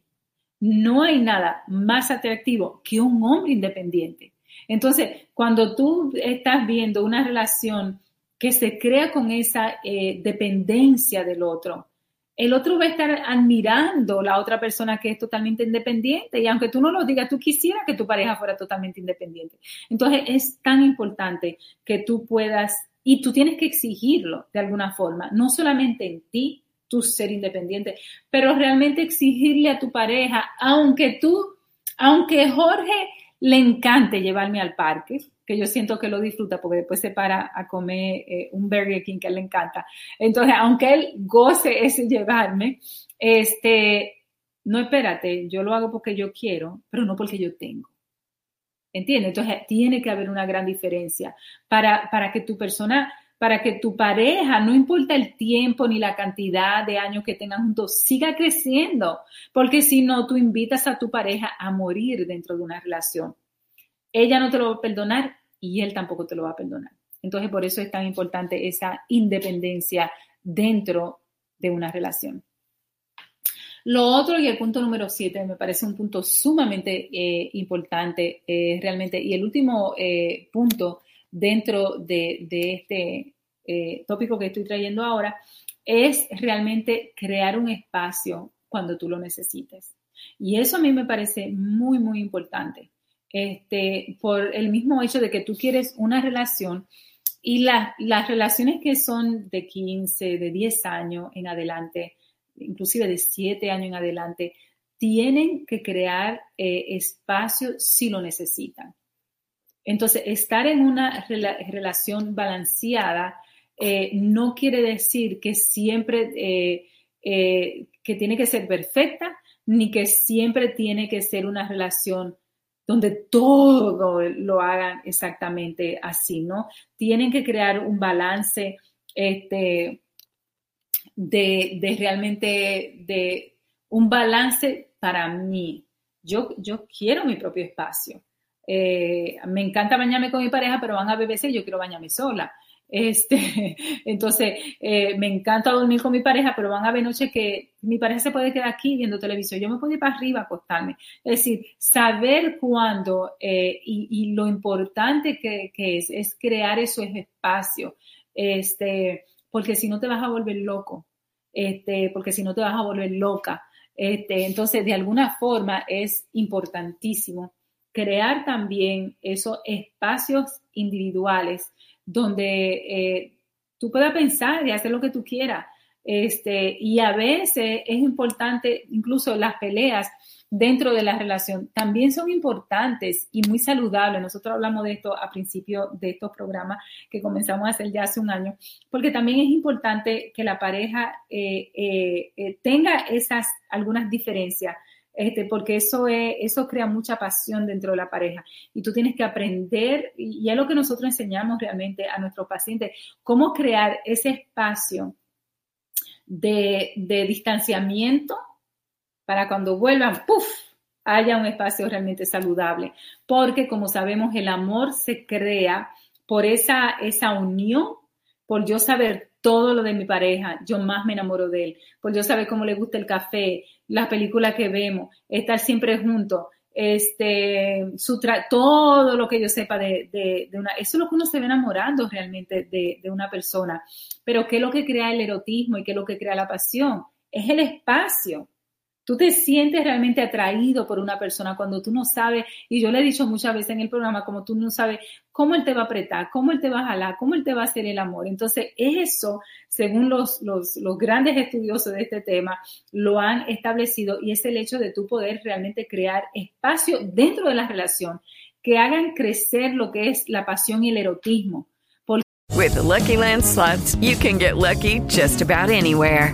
Speaker 3: no hay nada más atractivo que un hombre independiente. Entonces, cuando tú estás viendo una relación que se crea con esa eh, dependencia del otro, el otro va a estar admirando la otra persona que es totalmente independiente y aunque tú no lo digas, tú quisieras que tu pareja fuera totalmente independiente. Entonces es tan importante que tú puedas, y tú tienes que exigirlo de alguna forma, no solamente en ti, tu ser independiente, pero realmente exigirle a tu pareja, aunque tú, aunque Jorge le encante llevarme al parque, que yo siento que lo disfruta porque después se para a comer eh, un Burger King que le encanta. Entonces, aunque él goce ese llevarme, este, no espérate, yo lo hago porque yo quiero, pero no porque yo tengo. ¿Entiendes? Entonces, tiene que haber una gran diferencia para, para que tu persona para que tu pareja, no importa el tiempo ni la cantidad de años que tengan juntos, siga creciendo, porque si no, tú invitas a tu pareja a morir dentro de una relación. Ella no te lo va a perdonar y él tampoco te lo va a perdonar. Entonces, por eso es tan importante esa independencia dentro de una relación. Lo otro y el punto número siete me parece un punto sumamente eh, importante eh, realmente. Y el último eh, punto dentro de, este, eh, tópico que estoy trayendo ahora, es realmente crear un espacio cuando tú lo necesites. Y eso a mí me parece muy, muy importante. Este, por el mismo hecho de que tú quieres una relación y las relaciones que son de 15, de 10 años en adelante, inclusive de 7 años en adelante, tienen que crear eh, espacio si lo necesitan. Entonces, estar en una relación balanceada eh, no quiere decir que siempre, eh, que tiene que ser perfecta, ni que siempre tiene que ser una relación donde todo lo hagan exactamente así, ¿no? Tienen que crear un balance este, de, realmente, de un balance para mí. Yo, yo quiero mi propio espacio. Eh, me encanta bañarme con mi pareja, pero van a BBC yo quiero bañarme sola. Este, entonces, eh, me encanta dormir con mi pareja, pero van a ver noches que mi pareja se puede quedar aquí viendo televisión. Yo me puedo ir para arriba a acostarme. Es decir, saber cuándo eh, y, lo importante que, es, es crear esos espacios. Este, porque si no te vas a volver loco. Este, porque si no te vas a volver loca. Este, entonces, de alguna forma es importantísimo crear también esos espacios individuales donde eh, tú puedas pensar y hacer lo que tú quieras. Este, y a veces es importante, incluso las peleas dentro de la relación también son importantes y muy saludables. Nosotros hablamos de esto a principio de estos programas que comenzamos a hacer ya hace un año, porque también es importante que la pareja eh, eh, tenga esas algunas diferencias este, porque eso, es, eso crea mucha pasión dentro de la pareja. Y tú tienes que aprender, y es lo que nosotros enseñamos realmente a nuestros pacientes, cómo crear ese espacio de, de distanciamiento para cuando vuelvan, ¡puf! haya un espacio realmente saludable. Porque como sabemos, el amor se crea por esa, esa unión, por yo saber todo lo de mi pareja, yo más me enamoro de él, por yo saber cómo le gusta el café, las películas que vemos, estar siempre juntos, este, su todo lo que yo sepa de, de, una, eso es lo que uno se ve enamorando realmente de, de una persona. Pero ¿qué es lo que crea el erotismo y qué es lo que crea la pasión? Es el espacio. Tú te sientes realmente atraído por una persona cuando tú no sabes, y yo le he dicho muchas veces en el programa, como tú no sabes cómo él te va a apretar, cómo él te va a jalar, cómo él te va a hacer el amor. Entonces, eso, según los, los, grandes estudiosos de este tema, lo han establecido y es el hecho de tú poder realmente crear espacio dentro de la relación que hagan crecer lo que es la pasión y el erotismo.
Speaker 5: With Lucky Land you can get lucky just about anywhere.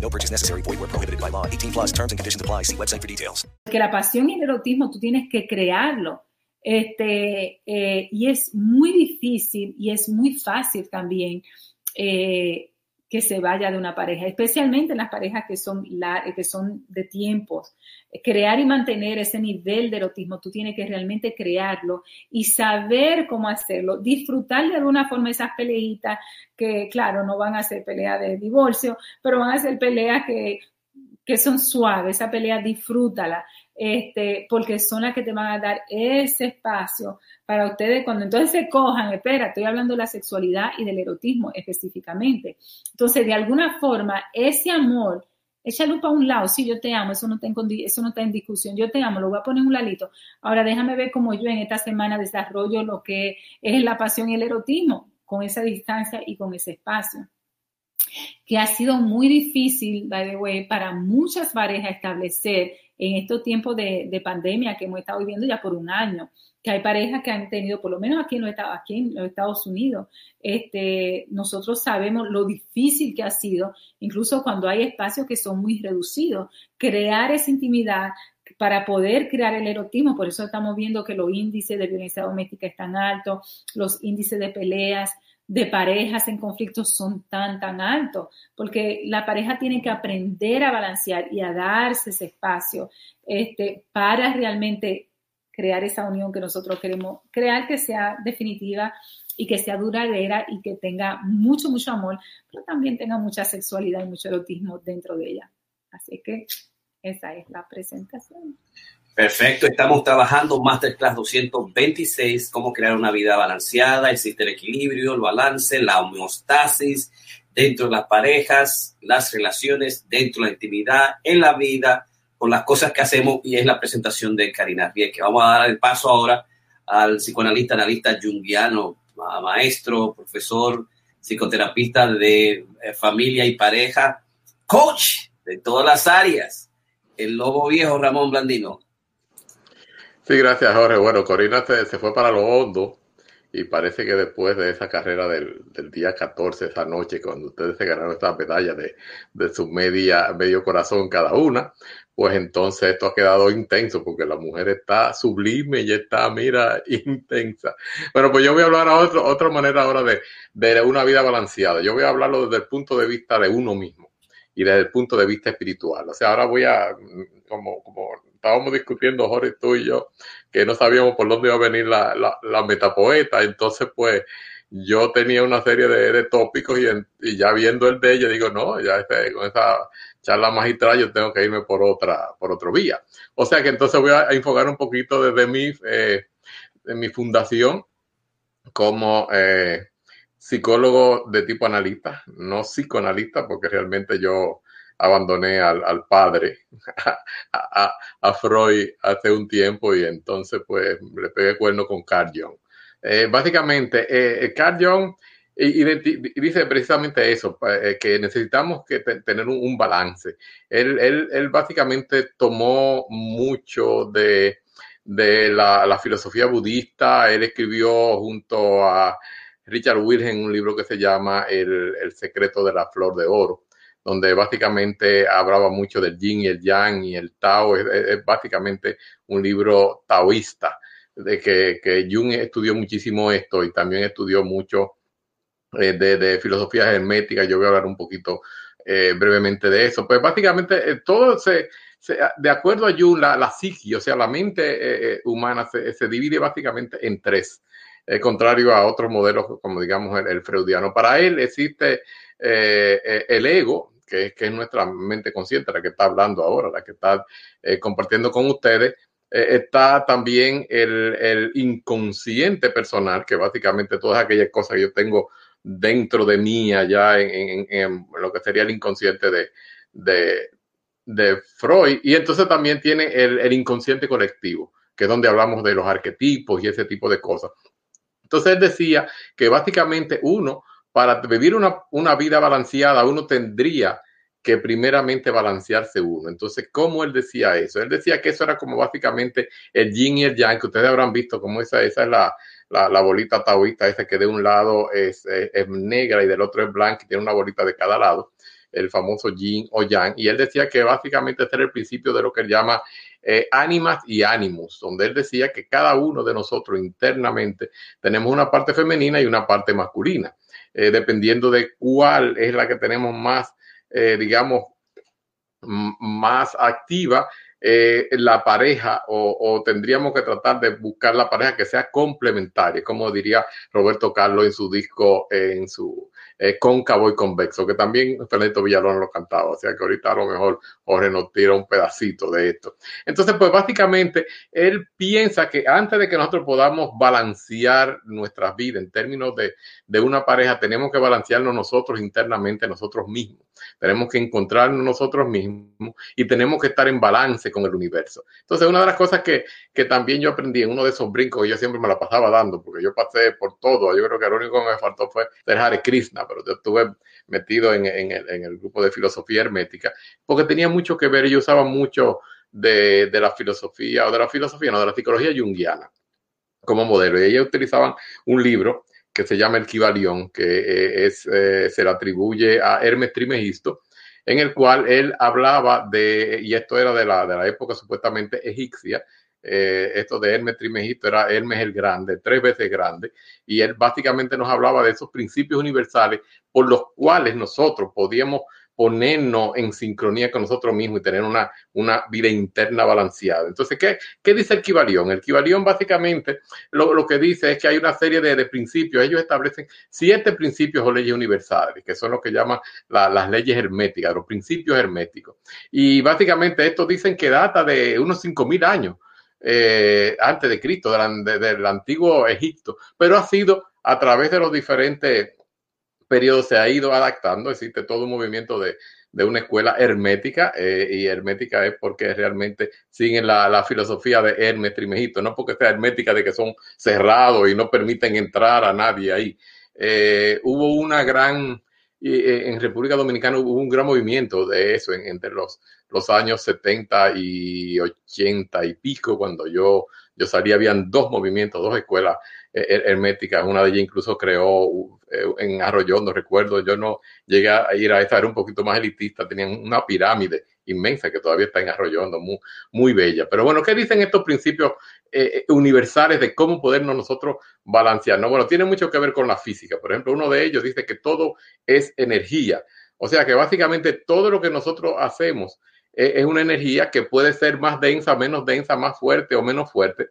Speaker 6: No purchase necessary. Void where prohibited by law. 18 plus terms and conditions apply. See website for details.
Speaker 3: Que la pasión y el erotismo tú tienes que crearlo. Este, eh, y es muy difícil y es muy fácil también eh, que se vaya de una pareja, especialmente en las parejas que son, que son de tiempos. Crear y mantener ese nivel de erotismo, tú tienes que realmente crearlo y saber cómo hacerlo, disfrutar de alguna forma esas peleitas que, claro, no van a ser peleas de divorcio, pero van a ser peleas que, que son suaves, esa pelea disfrútala, este, porque son las que te van a dar ese espacio para ustedes cuando entonces se cojan, espera, estoy hablando de la sexualidad y del erotismo específicamente. Entonces, de alguna forma, ese amor, échalo para un lado, sí, yo te amo, eso no, está en, discusión, yo te amo, lo voy a poner un ladito. Ahora déjame ver cómo yo en esta semana desarrollo lo que es la pasión y el erotismo, con esa distancia y con ese espacio que ha sido muy difícil, by the way, para muchas parejas establecer en estos tiempos de, de pandemia que hemos estado viviendo ya por un año, hay parejas que han tenido, por lo menos aquí en los Estados, aquí en los Estados Unidos, este, nosotros sabemos lo difícil que ha sido, incluso cuando hay espacios que son muy reducidos, crear esa intimidad para poder crear el erotismo. Por eso estamos viendo que los índices de violencia doméstica están altos, los índices de peleas de parejas en conflictos son tan, tan altos, porque la pareja tiene que aprender a balancear y a darse ese espacio este, para realmente crear esa unión que nosotros queremos crear, que sea definitiva y que sea duradera y que tenga mucho, mucho amor, pero también tenga mucha sexualidad y mucho erotismo dentro de ella. Así que esa es la presentación.
Speaker 1: Perfecto, estamos trabajando Masterclass 226, cómo crear una vida balanceada, existe el equilibrio, el balance, la homeostasis dentro de las parejas, las relaciones, dentro de la intimidad, en la vida, con las cosas que hacemos y es la presentación de Karina que Vamos a dar el paso ahora al psicoanalista, analista junguiano, maestro, profesor, psicoterapista de eh, familia y pareja, coach de todas las áreas, el lobo viejo Ramón Blandino.
Speaker 2: Sí, gracias, Jorge. Bueno, Corina se, fue para lo hondo y parece que después de esa carrera del, día 14, esa noche, cuando ustedes se ganaron esta medalla de, de su media, medio corazón cada una, pues entonces esto ha quedado intenso porque la mujer está sublime y está, mira, intensa. Bueno, pues yo voy a hablar a otra manera ahora de, de una vida balanceada. Yo voy a hablarlo desde el punto de vista de uno mismo y desde el punto de vista espiritual. O sea, ahora voy a, como, como estábamos discutiendo Jorge, tú y yo, que no sabíamos por dónde iba a venir la, la, metapoeta, entonces pues yo tenía una serie de, tópicos y, ya viendo el de ella digo, no, ya este, con esa charla magistral yo tengo que irme por otra, por otro vía. O sea que entonces voy a enfocar un poquito desde mi, eh, de mi fundación como eh, psicólogo de tipo analista, no psicoanalista, porque realmente yo abandoné al, padre, a, Freud hace un tiempo y entonces pues le pegué cuerno con Carl Jung. Eh, básicamente, eh, eh Jung dice precisamente eso, eh, que necesitamos tener un, balance. Él, él, básicamente tomó mucho de, de la, filosofía budista, él escribió junto a Richard Wilhelm un libro que se llama El, el secreto de la flor de oro donde básicamente hablaba mucho del yin y el yang y el Tao, es, básicamente un libro taoísta, de que, que, Jung estudió muchísimo esto y también estudió mucho eh, de, filosofía hermética, yo voy a hablar un poquito eh, brevemente de eso. Pues básicamente eh, todo se, de acuerdo a Jung, la, la psique, o sea, la mente humana se, divide básicamente en tres, contrario a otros modelos como digamos el, freudiano. Para él existe el ego, que, es nuestra mente consciente, la que está hablando ahora, la que está eh, compartiendo con ustedes, eh, está también el, inconsciente personal, que básicamente todas aquellas cosas que yo tengo dentro de mí, allá en, lo que sería el inconsciente de, de, Freud, y entonces también tiene el, inconsciente colectivo, que es donde hablamos de los arquetipos y ese tipo de cosas. Entonces él decía que básicamente uno para vivir una, una vida balanceada, uno tendría que primeramente balancearse uno. Entonces, ¿cómo él decía eso? Él decía que eso era como básicamente el yin y el yang, que ustedes habrán visto como esa, esa es la, la, bolita taoísta, esa que de un lado es, es, negra y del otro es blanca y tiene una bolita de cada lado, el famoso yin o yang. Y él decía que básicamente ese era el principio de lo que él llama eh, ánimas y ánimos, donde él decía que cada uno de nosotros internamente tenemos una parte femenina y una parte masculina. Eh, dependiendo de cuál es la que tenemos más, eh, digamos, más activa, eh, la pareja o, tendríamos que tratar de buscar la pareja que sea complementaria, como diría Roberto Carlos en su disco, en su eh, cóncavo y convexo, que también Fernando Villalón lo cantaba, o sea que ahorita a lo mejor Jorge nos tira un pedacito de esto. Entonces, pues básicamente él piensa que antes de que nosotros podamos balancear nuestras vidas en términos de, de una pareja, tenemos que balancearnos nosotros internamente, nosotros mismos. Tenemos que encontrarnos nosotros mismos y tenemos que estar en balance con el universo. Entonces, una de las cosas que, que también yo aprendí en uno de esos brincos, y yo siempre me la pasaba dando, porque yo pasé por todo, yo creo que lo único que me faltó fue Hare Krishna, pero yo estuve metido en, el, grupo de filosofía hermética, porque tenía mucho que ver, yo usaba mucho de, de la filosofía, o de la filosofía, no, de la psicología junguiana como modelo. Y ellos utilizaban un libro que se llama El Kibalión, que eh, es, eh, se le atribuye a Hermes Trimegisto, en el cual él hablaba de, y esto era de la, de la época supuestamente egipcia, eh, esto de Hermes Trimegisto era Hermes el Grande, tres veces grande, y él básicamente nos hablaba de esos principios universales por los cuales nosotros podíamos ponernos en sincronía con nosotros mismos y tener una, una vida interna balanceada. Entonces, ¿qué, qué dice el Kibalión? El Kibalión básicamente lo, lo, que dice es que hay una serie de, de, principios. Ellos establecen siete principios o leyes universales, que son lo que llaman la, las leyes herméticas, los principios herméticos. Y básicamente estos dicen que data de unos cinco mil años. Eh, antes de Cristo, del de, de, antiguo Egipto, pero ha sido a través de los diferentes periodo se ha ido adaptando, existe todo un movimiento de, de una escuela hermética, eh, y hermética es porque realmente siguen la, la, filosofía de Hermes Trimegito, no porque sea hermética de que son cerrados y no permiten entrar a nadie ahí. Eh, hubo una gran, eh, en República Dominicana hubo un gran movimiento de eso en, entre los, los años 70 y 80 y pico, cuando yo, yo salí, habían dos movimientos, dos escuelas herméticas, una de ellas incluso creó en Arroyondo, recuerdo, yo no llegué a ir a esa, era un poquito más elitista, tenían una pirámide inmensa que todavía está en muy, muy bella. Pero bueno, ¿qué dicen estos principios eh, universales de cómo podernos nosotros balancear? No, bueno, tiene mucho que ver con la física. Por ejemplo, uno de ellos dice que todo es energía. O sea que básicamente todo lo que nosotros hacemos eh, es una energía que puede ser más densa, menos densa, más fuerte o menos fuerte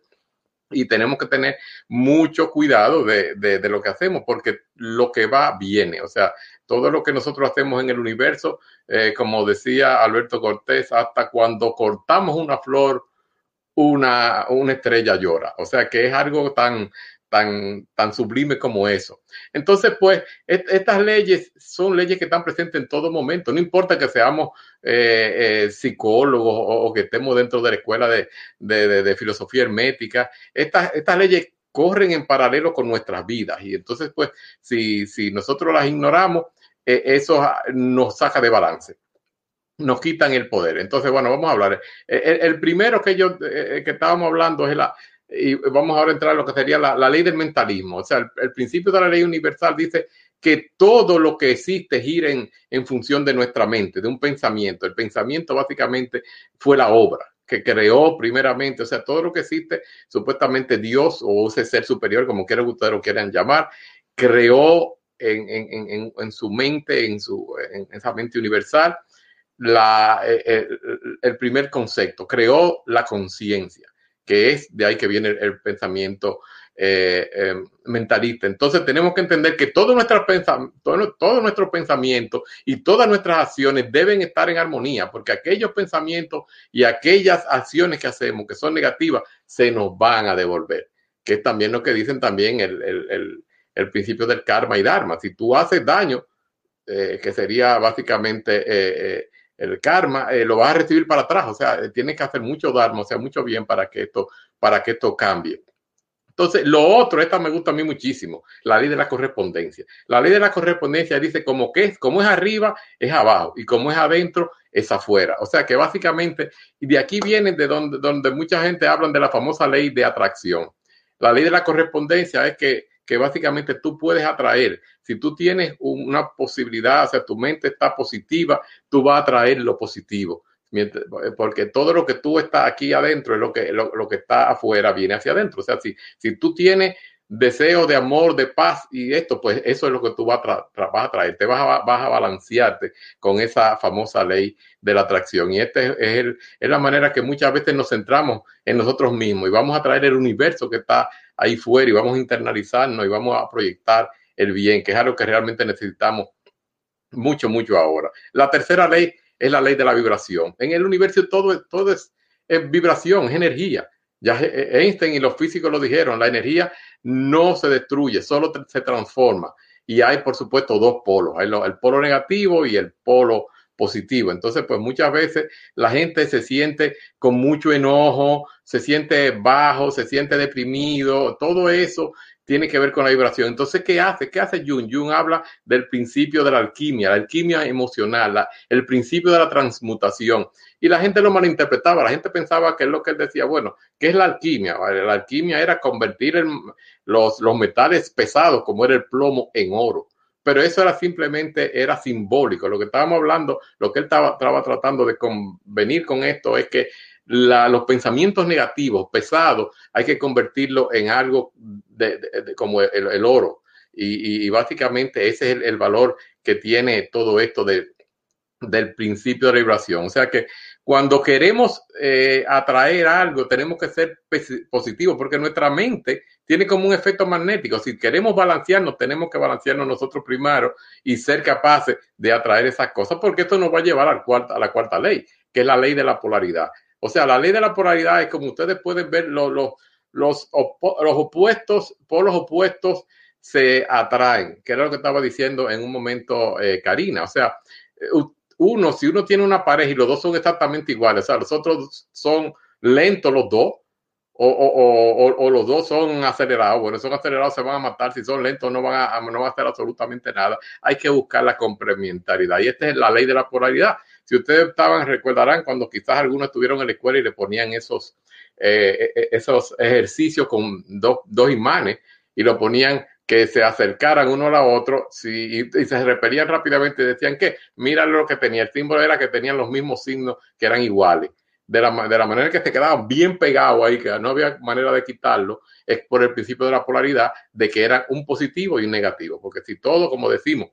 Speaker 2: y tenemos que tener mucho cuidado de, de, de, lo que hacemos, porque lo que va viene. O sea, todo lo que nosotros hacemos en el universo, eh, como decía Alberto Cortés, hasta cuando cortamos una flor, una, una estrella llora. O sea, que es algo tan, tan, tan sublime como eso. Entonces, pues, estas leyes son leyes que están presentes en todo momento. No importa que seamos eh, eh, psicólogos o, que estemos dentro de la escuela de, de, de, de filosofía hermética, estas, estas leyes corren en paralelo con nuestras vidas. Y entonces, pues, si, si nosotros las ignoramos, eh, eso nos saca de balance nos quitan el poder. Entonces, bueno, vamos a hablar. El, el primero que yo eh, que estábamos hablando es la, y vamos ahora entrar a lo que sería la, la ley del mentalismo. O sea, el, el, principio de la ley universal dice que todo lo que existe gira en, en, función de nuestra mente, de un pensamiento. El pensamiento básicamente fue la obra que creó primeramente, o sea, todo lo que existe, supuestamente Dios o ese ser superior, como quiera ustedes lo quieran llamar, creó en, en, en, en su mente, en, su, esa mente universal, la, el, eh, eh, el primer concepto, creó la conciencia, que es de ahí que viene el pensamiento eh, eh, mentalista. Entonces tenemos que entender que todo nuestro, todo, nuestro pensamiento y todas nuestras acciones deben estar en armonía, porque aquellos pensamientos y aquellas acciones que hacemos que son negativas se nos van a devolver, que es también lo que dicen también el, el, el, principio del karma y dharma. Si tú haces daño, eh, que sería básicamente el karma, lo vas a recibir para atrás. O sea, tienes que hacer mucho dharma, o sea, mucho bien para que esto, para que esto cambie. Entonces, lo otro, esta me gusta a mí muchísimo, la ley de la correspondencia. La ley de la correspondencia dice como que es, como es arriba, es abajo, y como es adentro, es afuera. O sea que básicamente, y de aquí viene de donde, donde mucha gente habla de la famosa ley de atracción. La ley de la correspondencia es que, que básicamente tú puedes atraer. Si tú tienes una posibilidad, o sea, tu mente está positiva, tú vas a atraer lo positivo porque todo lo que tú estás aquí adentro es lo que, lo, lo, que está afuera, viene hacia adentro. O sea, si, si tú tienes deseo de amor, de paz y esto, pues eso es lo que tú vas a, tra vas a traer, te vas vas a balancearte con esa famosa ley de la atracción. Y esta es, es la manera que muchas veces nos centramos en nosotros mismos y vamos a traer el universo que está ahí fuera y vamos a internalizarnos y vamos a proyectar el bien, que es algo que realmente necesitamos mucho, mucho ahora. La tercera ley es la ley de la vibración. En el universo todo, todo es, vibración, es energía. Ya Einstein y los físicos lo dijeron, la energía no se destruye, solo se transforma. Y hay, por supuesto, dos polos. El polo negativo y el polo positivo. Entonces, pues muchas veces la gente se siente con mucho enojo, se siente bajo, se siente deprimido, todo eso tiene que ver con la vibración. Entonces, ¿qué hace? ¿Qué hace Jung? Jung habla del principio de la alquimia, la alquimia emocional, el principio de la transmutación. Y la gente lo malinterpretaba, la gente pensaba que es lo que él decía, bueno, ¿qué es la alquimia? La alquimia era convertir los metales pesados, como era el plomo, en oro pero eso era simplemente, era simbólico. Lo que estábamos hablando, lo que él estaba, estaba tratando de convenir con esto es que la, los pensamientos negativos, pesados, hay que convertirlo en algo de, de, como el, oro. Y, básicamente ese es el, valor que tiene todo esto de, del principio de vibración. O sea que cuando queremos eh, atraer algo, tenemos que ser positivos, porque nuestra mente tiene como un efecto magnético. Si queremos balancearnos, tenemos que balancearnos nosotros primero y ser capaces de atraer esas cosas, porque esto nos va a llevar al cuarta, a la cuarta ley, que es la ley de la polaridad. O sea, la ley de la polaridad es como ustedes pueden ver, los, los, los, los opuestos, polos opuestos se atraen, que era lo que estaba diciendo en un momento eh, Karina. O sea, uno, si uno tiene una pareja y los dos son exactamente iguales, o sea, los otros son lentos los dos, o, o, o, o, los dos son acelerados. Bueno, son acelerados, se van a matar. Si son lentos, no van a, no van a hacer absolutamente nada. Hay que buscar la complementariedad. Y esta es la ley de la polaridad. Si ustedes estaban, recordarán cuando quizás algunos estuvieron en la escuela y le ponían esos, eh, esos ejercicios con dos, dos imanes y lo ponían que se acercaran uno a la otro y, se repelían rápidamente y decían que mira lo que tenía. El símbolo era que tenían los mismos signos que eran iguales de la, de la manera que se quedaban bien pegados ahí, que no había manera de quitarlo, es por el principio de la polaridad, de que era un positivo y un negativo. Porque si todo, como decimos,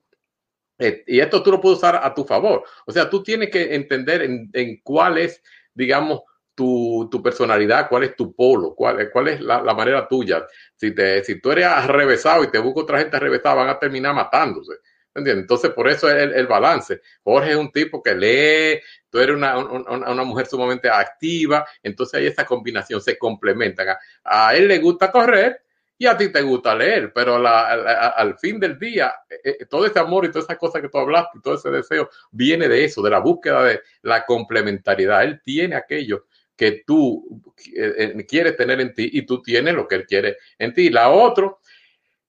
Speaker 2: eh, y esto tú lo puedes usar a tu favor, o sea, tú tienes que entender en, cuál es, digamos, tu, tu, personalidad, cuál es tu polo, cuál, cuál es la, la, manera tuya. Si, te, si tú eres arrevesado y te busca otra gente arrevesada, van a terminar matándose. Entonces, por eso es el, el, balance. Jorge es un tipo que lee, tú eres una, una, una, mujer sumamente activa, entonces hay esa combinación, se complementan. A, él le gusta correr y a ti te gusta leer, pero al fin del día, eh, todo ese amor y todas esas cosas que tú hablaste y todo ese deseo viene de eso, de la búsqueda de la complementariedad. Él tiene aquello que tú eh, quieres tener en ti y tú tienes lo que él quiere en ti. La otra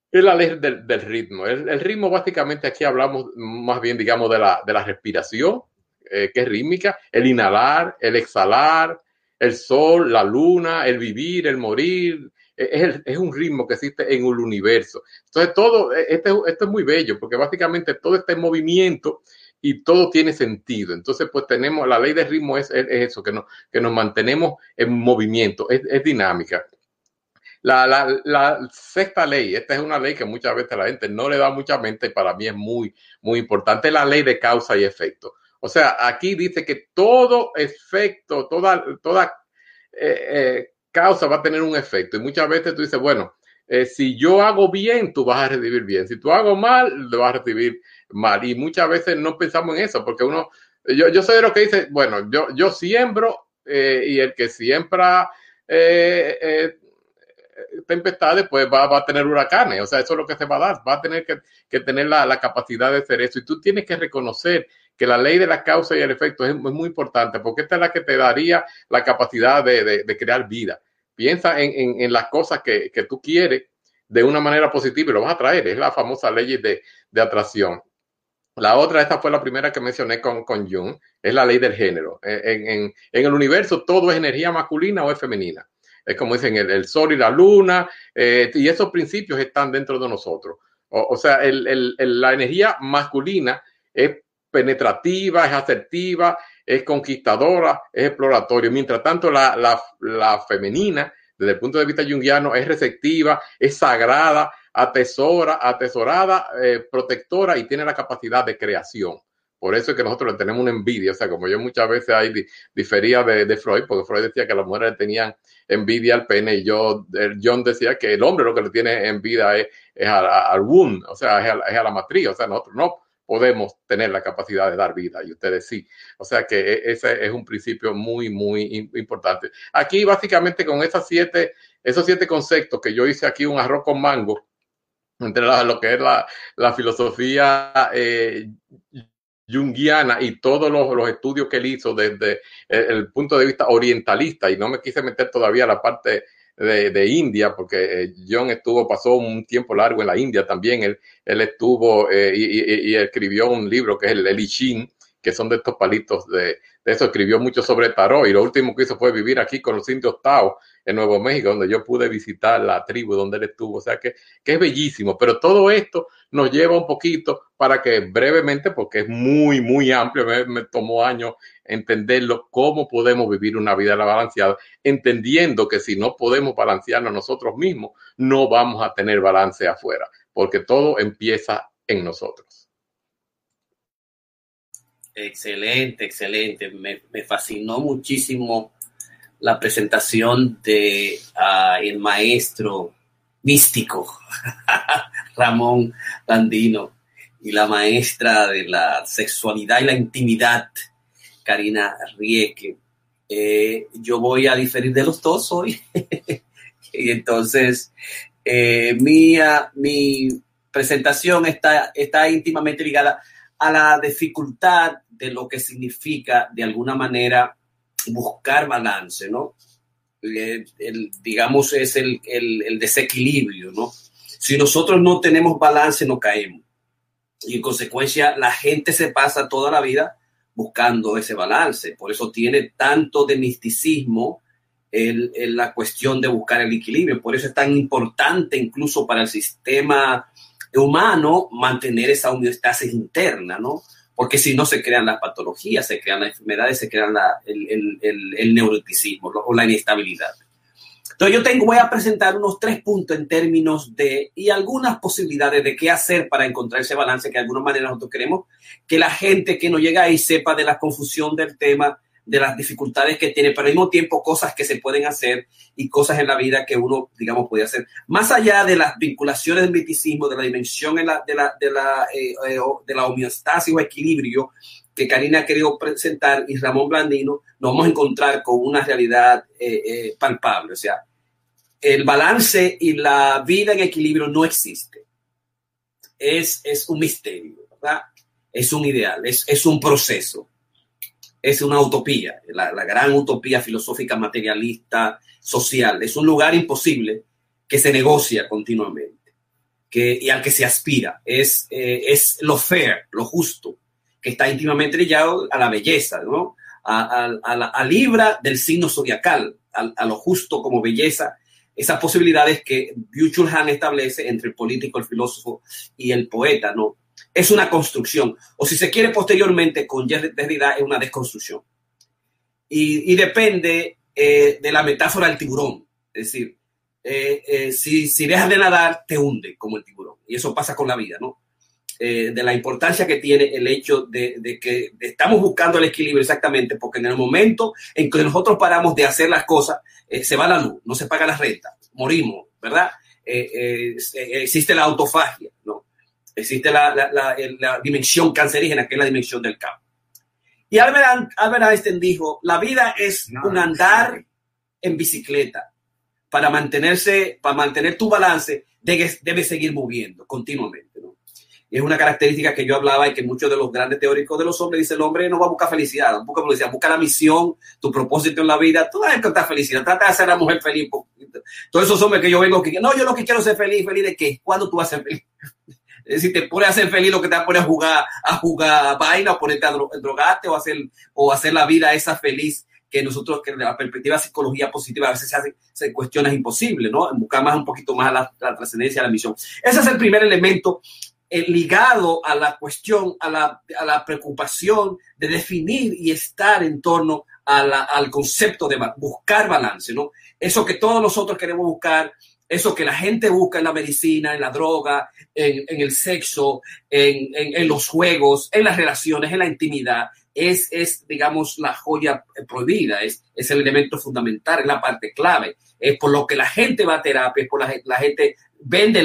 Speaker 2: es la ley del, ritmo. El, ritmo, básicamente, aquí hablamos más bien, digamos, de la, de la respiración, eh, que es rítmica, el inhalar, el exhalar, el sol, la luna, el vivir, el morir. Es, es un ritmo que existe en el universo. Entonces, todo, este, esto es muy bello, porque básicamente todo está en movimiento y todo tiene sentido. Entonces, pues tenemos, la ley del ritmo es, es, es eso, que, no, que nos mantenemos en movimiento, es, es dinámica. La, la, la, sexta ley, esta es una ley que muchas veces la gente no le da mucha mente y para mí es muy, muy importante, la ley de causa y efecto. O sea, aquí dice que todo efecto, toda, toda eh, eh, causa va a tener un efecto. Y muchas veces tú dices, bueno, eh, si yo hago bien, tú vas a recibir bien. Si tú hago mal, lo vas a recibir mal. Y muchas veces no pensamos en eso, porque uno, yo, yo soy de lo que dice, bueno, yo, yo siembro y el que siembra tempestades, pues va, va, a tener huracanes. O sea, eso es lo que se va a dar. Va a tener que, que tener la, capacidad de hacer eso. Y tú tienes que reconocer que la ley de la causa y el efecto es, muy importante, porque esta es la que te daría la capacidad de, de crear vida. Piensa en, en, las cosas que, que, tú quieres de una manera positiva y lo vas a traer. Es la famosa ley de, de atracción. La otra, esta fue la primera que mencioné con, con Jung, es la ley del género. En, en, el universo todo es energía masculina o es femenina es como dicen el, el sol y la luna, eh, y esos principios están dentro de nosotros. O, o sea, el, el, la energía masculina es penetrativa, es asertiva, es conquistadora, es exploratoria. Mientras tanto, la, la, la femenina, desde el punto de vista junguiano, es receptiva, es sagrada, atesora, atesorada, eh, protectora y tiene la capacidad de creación. Por eso es que nosotros le tenemos una envidia. O sea, como yo muchas veces ahí difería de, de, Freud, porque Freud decía que las mujeres tenían envidia al pene y yo, John decía que el hombre lo que le tiene envidia es, es al womb, o sea, es a, es a, la matriz. O sea, nosotros no podemos tener la capacidad de dar vida y ustedes sí. O sea que e, ese es un principio muy, muy importante. Aquí básicamente con esas siete, esos siete conceptos que yo hice aquí un arroz con mango, entre lo que es la, la filosofía eh, junguiana y todos los, los, estudios que él hizo desde el, el, punto de vista orientalista, y no me quise meter todavía la parte de, de India, porque eh, John estuvo, pasó un tiempo largo en la India también. Él, él estuvo eh, y, escribió un libro que es el, el que son de estos palitos de, de eso. Escribió mucho sobre tarot y lo último que hizo fue vivir aquí con los indios Tao en Nuevo México, donde yo pude visitar la tribu donde él estuvo. O sea que, que es bellísimo. Pero todo esto nos lleva un poquito para que brevemente, porque es muy, muy amplio, me tomó años entenderlo, cómo podemos vivir una vida balanceada, entendiendo que si no podemos balancearnos nosotros mismos, no vamos a tener balance afuera, porque todo empieza en nosotros.
Speaker 1: Excelente, excelente. Me, fascinó muchísimo la presentación de ah, el maestro místico Ramón Landino y la maestra de la sexualidad y la intimidad, Karina Rieke. Eh, yo voy a diferir de los dos hoy. y entonces, eh, mi, mi presentación está, está íntimamente ligada a la dificultad de lo que significa, de alguna manera, buscar balance, ¿no? El, digamos, es el, el, el, desequilibrio, ¿no? Si nosotros no tenemos balance, no caemos. Y en consecuencia, la gente se pasa toda la vida buscando ese balance. Por eso tiene tanto de misticismo el, la cuestión de buscar el equilibrio. Por eso es tan importante incluso para el sistema humano mantener esa homeostasis interna, ¿no? Porque si no se crean las patologías, se crean las enfermedades, se crean el, neuroticismo o la inestabilidad. Entonces yo tengo, voy a presentar unos tres puntos en términos de y algunas posibilidades de qué hacer para encontrar ese balance que de alguna manera nosotros queremos que la gente que no llega ahí sepa de la confusión del tema, de las dificultades que tiene, pero al mismo tiempo cosas que se pueden hacer y cosas en la vida que uno, digamos, puede hacer. Más allá de las vinculaciones del miticismo, de la dimensión en la, de, la, de, la, eh, de la homeostasis o equilibrio que Karina ha querido presentar y Ramón Blandino, nos vamos a encontrar con una realidad eh, eh, palpable. O sea, el balance y la vida en equilibrio no existe. Es, es un misterio, ¿verdad? Es un ideal, es, es un proceso es una utopía, la, la, gran utopía filosófica, materialista, social. Es un lugar imposible que se negocia continuamente que, y al que se aspira. Es, eh, es lo fair, lo justo, que está íntimamente ligado a la belleza, ¿no? A, la libra del signo zodiacal, a, lo justo como belleza. Esas posibilidades que Byung-Chul Han establece entre el político, el filósofo y el poeta, ¿no? es una construcción, o si se quiere posteriormente con Derrida es una desconstrucción. Y, y depende eh, de la metáfora del tiburón, es decir, eh, eh, si, si, dejas de nadar, te hunde como el tiburón. Y eso pasa con la vida, ¿no? Eh, de la importancia que tiene el hecho de, de, que estamos buscando el equilibrio exactamente, porque en el momento en que nosotros paramos de hacer las cosas, eh, se va la luz, no se paga la renta, morimos, ¿verdad? Eh, existe la autofagia, ¿no? existe la, la, la, la, dimensión cancerígena, que es la dimensión del campo. Y Albert, Albert Einstein dijo, la vida es no, un andar en bicicleta. Para mantenerse, para mantener tu balance, debes, debes seguir moviendo continuamente. Es una característica que yo hablaba y que muchos de los grandes teóricos de los hombres dicen, el hombre no va a buscar felicidad, busca felicidad, busca la misión, tu propósito en la vida, tú vas a encontrar felicidad, trata de hacer a la mujer feliz. Todos esos hombres que yo vengo, que no, yo lo que quiero ser feliz, feliz de qué, ¿cuándo tú vas a ser feliz? Es decir, te pones a ser feliz lo que te va a poner a jugar, a jugar vaina o ponerte a drogarte o hacer, o hacer la vida esa feliz que nosotros, que la perspectiva de psicología positiva, a veces se hace, se cuestiona es imposible, ¿no? Buscar más un poquito más la, la trascendencia, la misión. Ese es el primer elemento ligado a la cuestión, a la, a la preocupación de definir y estar en torno a al concepto de buscar balance, ¿no? Eso que todos nosotros queremos buscar, eso que la gente busca en la medicina, en la droga, en, en el sexo, en, en, los juegos, en las relaciones, en la intimidad, es, es digamos, la joya prohibida, es, es el elemento fundamental, es la parte clave, es por lo que la gente va a terapia, es por la, la gente vende.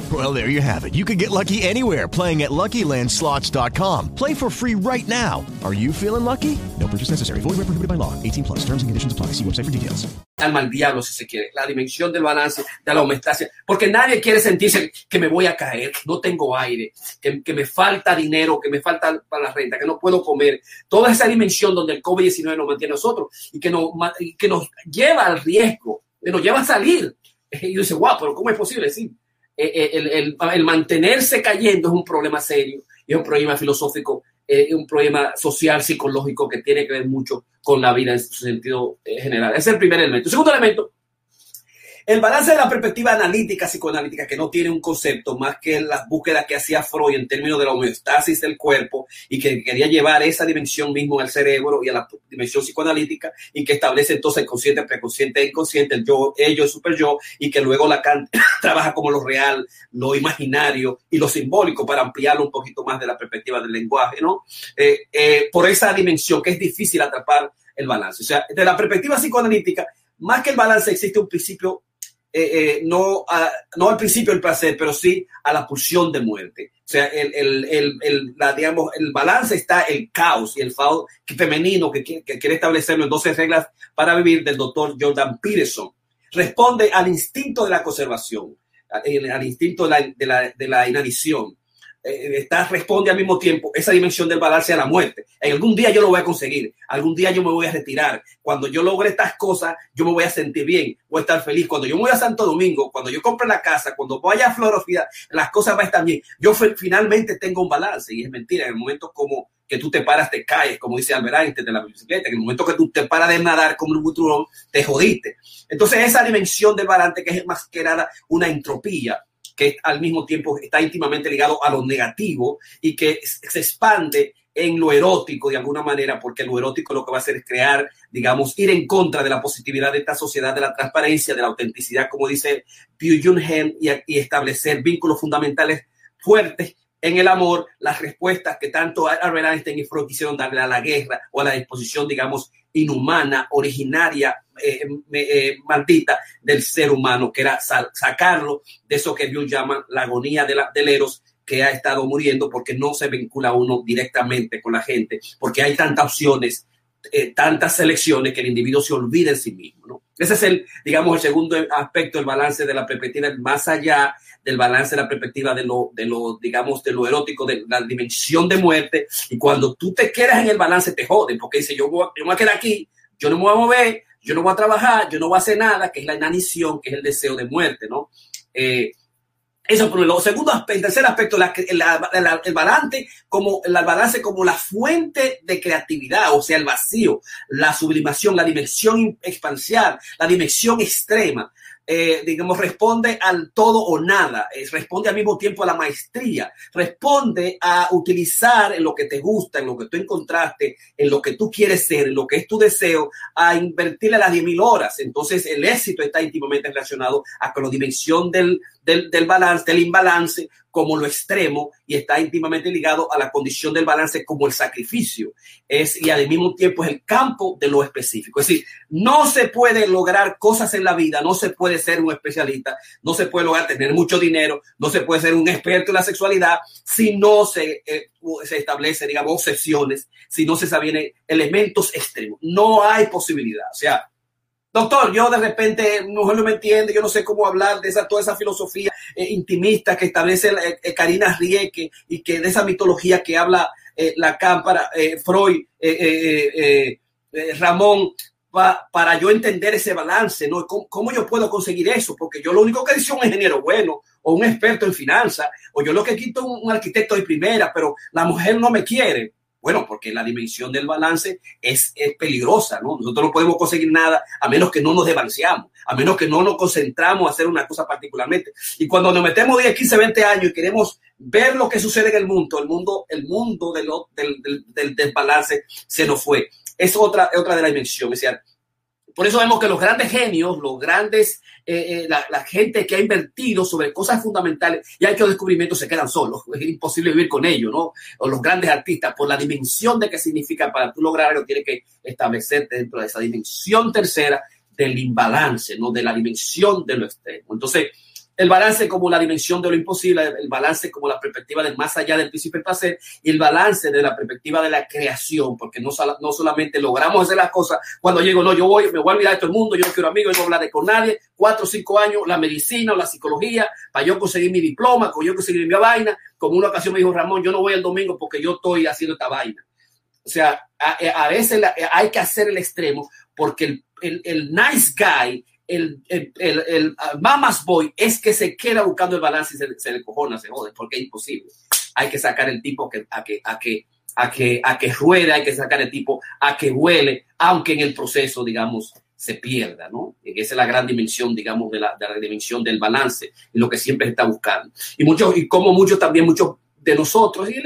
Speaker 7: Well, there you have it. You can get lucky anywhere playing at LuckyLandSlots.com. Play for free right now. Are you feeling lucky? No purchase necessary. Void where prohibited by law. 18 plus. Terms and conditions apply. See website for details.
Speaker 1: alma al diablo, si se quiere, la dimensión del balance, de la homeostasia, porque nadie quiere sentirse que me voy a caer, que no tengo aire, que, que me falta dinero, que me falta para la renta, que no puedo comer. Toda esa dimensión donde el COVID-19 nos mantiene a nosotros y que nos, y que nos lleva al riesgo, que nos lleva a salir. Y yo dice, wow, pero ¿cómo es posible? Sí. Eh, eh, El, mantenerse cayendo es un problema serio y es un problema filosófico, eh, es un problema social, psicológico que tiene que ver mucho con la vida en su sentido eh, general. Ese es el primer elemento. El segundo elemento, el balance de la perspectiva analítica, psicoanalítica, que no tiene un concepto más que las búsquedas que hacía Freud en términos de la homeostasis del cuerpo y que quería llevar esa dimensión mismo al cerebro y a la dimensión psicoanalítica y que establece entonces el consciente, preconsciente e inconsciente, el yo, ello, el super yo, y que luego Lacan trabaja como lo real, lo imaginario y lo simbólico para ampliarlo un poquito más de la perspectiva del lenguaje, ¿no? Eh, eh, por esa dimensión que es difícil atrapar el balance. O sea, de la perspectiva psicoanalítica, más que el balance existe un principio eh, eh, no, no al principio del placer, pero sí a la pulsión de muerte. O sea, el, el, el, el- la, digamos, el balance está el caos y el caos femenino que quiere establecerlo en 12 reglas para vivir del doctor Jordan Peterson. Responde al instinto de la conservación, al, al instinto de la, de la, de la inanición. Eh, está, responde al mismo tiempo esa dimensión del balance a la muerte. En algún día yo lo voy a conseguir, algún día yo me voy a retirar. Cuando yo logre estas cosas, yo me voy a sentir bien, voy a estar feliz. Cuando yo me voy a Santo Domingo, cuando yo compre la casa, cuando vaya a Florida, las cosas van a estar bien. Yo finalmente tengo un balance y es mentira. En el momento como que tú te paras, te caes, como dice Albert Einstein de la bicicleta, en el momento que tú te paras de nadar como un butrón, te jodiste. Entonces esa dimensión del balance que es más que nada una entropía, que al mismo tiempo está íntimamente ligado a lo negativo y que se expande en lo erótico de alguna manera, porque lo erótico lo que va a hacer es crear, digamos, ir en contra de la positividad de esta sociedad, de la transparencia, de la autenticidad, como dice Pyu Jun Hen, y, establecer vínculos fundamentales fuertes en el amor, las respuestas que tanto Albert Einstein y Freud quisieron darle a la guerra o a la disposición, digamos, inhumana, originaria, eh, eh, maldita del ser humano, que era sa- sacarlo de eso que Dios llama la agonía de la, del eros, que ha estado muriendo porque no se vincula uno directamente con la gente, porque hay tantas opciones, eh, tantas selecciones que el individuo se olvida en sí mismo. ¿no? Ese es el, digamos, el segundo aspecto, el balance de la perspectiva, más allá del balance de la perspectiva de lo, de lo, digamos, de lo erótico, de la dimensión de muerte. Y cuando tú te quedas en el balance, te joden, porque dice, yo, voy yo me voy a quedar aquí, yo no me voy a mover, yo no voy a trabajar, yo no voy a hacer nada, que es la inanición, que es el deseo de muerte, ¿no? Eh, eso por lo segundo aspecto, tercer aspecto, el balance como el balance como la fuente de creatividad, o sea, el vacío, la sublimación, la dimensión expansial, la dimensión extrema. Eh, digamos, responde al todo o nada, eh, responde al mismo tiempo a la maestría, responde a utilizar en lo que te gusta, en lo que tú encontraste, en lo que tú quieres ser, en lo que es tu deseo, a invertirle las 10.000 horas. Entonces, el éxito está íntimamente relacionado a la dimensión del, del, del balance, del imbalance, como lo extremo, y está íntimamente ligado a la condición del balance como el sacrificio. Es, y al mismo tiempo es el campo de lo específico. Es decir, no se puede lograr cosas en la vida, no se puede ser un especialista, no se puede lograr tener mucho dinero, no se puede ser un experto en la sexualidad si no se, eh, se establece, digamos, obsesiones, si no se saben elementos extremos. No hay posibilidad. O sea, Doctor, yo de repente, no me entiende, yo no sé cómo hablar de esa, toda esa filosofía eh, intimista que establece eh, eh, Karina Rieke y que de esa mitología que habla eh, Lacan para Freud, Ramón, pa- para yo entender ese balance, ¿no? ¿Cómo, cómo yo puedo conseguir eso? Porque yo lo único que soy un ingeniero bueno o un experto en finanzas, o yo lo que quito un arquitecto de primera, pero la mujer no me quiere. Bueno, porque la dimensión del balance es, es peligrosa, ¿no? Nosotros no podemos conseguir nada a menos que no nos desbalanceamos, a menos que no nos concentramos a hacer una cosa particularmente. Y cuando nos metemos 10, 15, 20 años y queremos ver lo que sucede en el mundo, el mundo, el mundo del, del, del, del desbalance se nos fue. Es otra, otra de las dimensiones. O sea, por eso vemos que los grandes genios, los grandes, eh, eh, la, gente que ha invertido sobre cosas fundamentales y ha hecho descubrimientos se quedan solos. Es imposible vivir con ellos, ¿no? O los grandes artistas, por la dimensión de qué significa para tú lograr algo, tienes que establecerte dentro de esa dimensión tercera del imbalance, ¿no? De la dimensión de lo extremo. Entonces, el balance como la dimensión de lo imposible, el balance como la perspectiva del más allá del príncipe del placer y el balance de la perspectiva de la creación, porque no, no solamente logramos hacer las cosas cuando llego, no, yo voy, me voy a olvidar de todo el mundo, yo no quiero amigos, yo no hablar con nadie, cuatro o cinco años, la medicina o la psicología, para yo conseguir mi diploma, para yo conseguir mi vaina, como una ocasión me dijo Ramón, yo no voy el domingo porque yo estoy haciendo esta vaina. O sea, a, veces hay que hacer el extremo porque el, el nice guy el, el, el, mamas boy es que se queda buscando el balance y se, se, le cojona, se jode, porque es imposible. Hay que sacar el tipo que, a, que, a, que, a, que, a que ruede, hay que sacar el tipo a que huele, aunque en el proceso, digamos, se pierda, ¿no? Esa es la gran dimensión, digamos, de la, de la dimensión del balance, lo que siempre se está buscando. Y muchos, y como muchos también, muchos de nosotros, y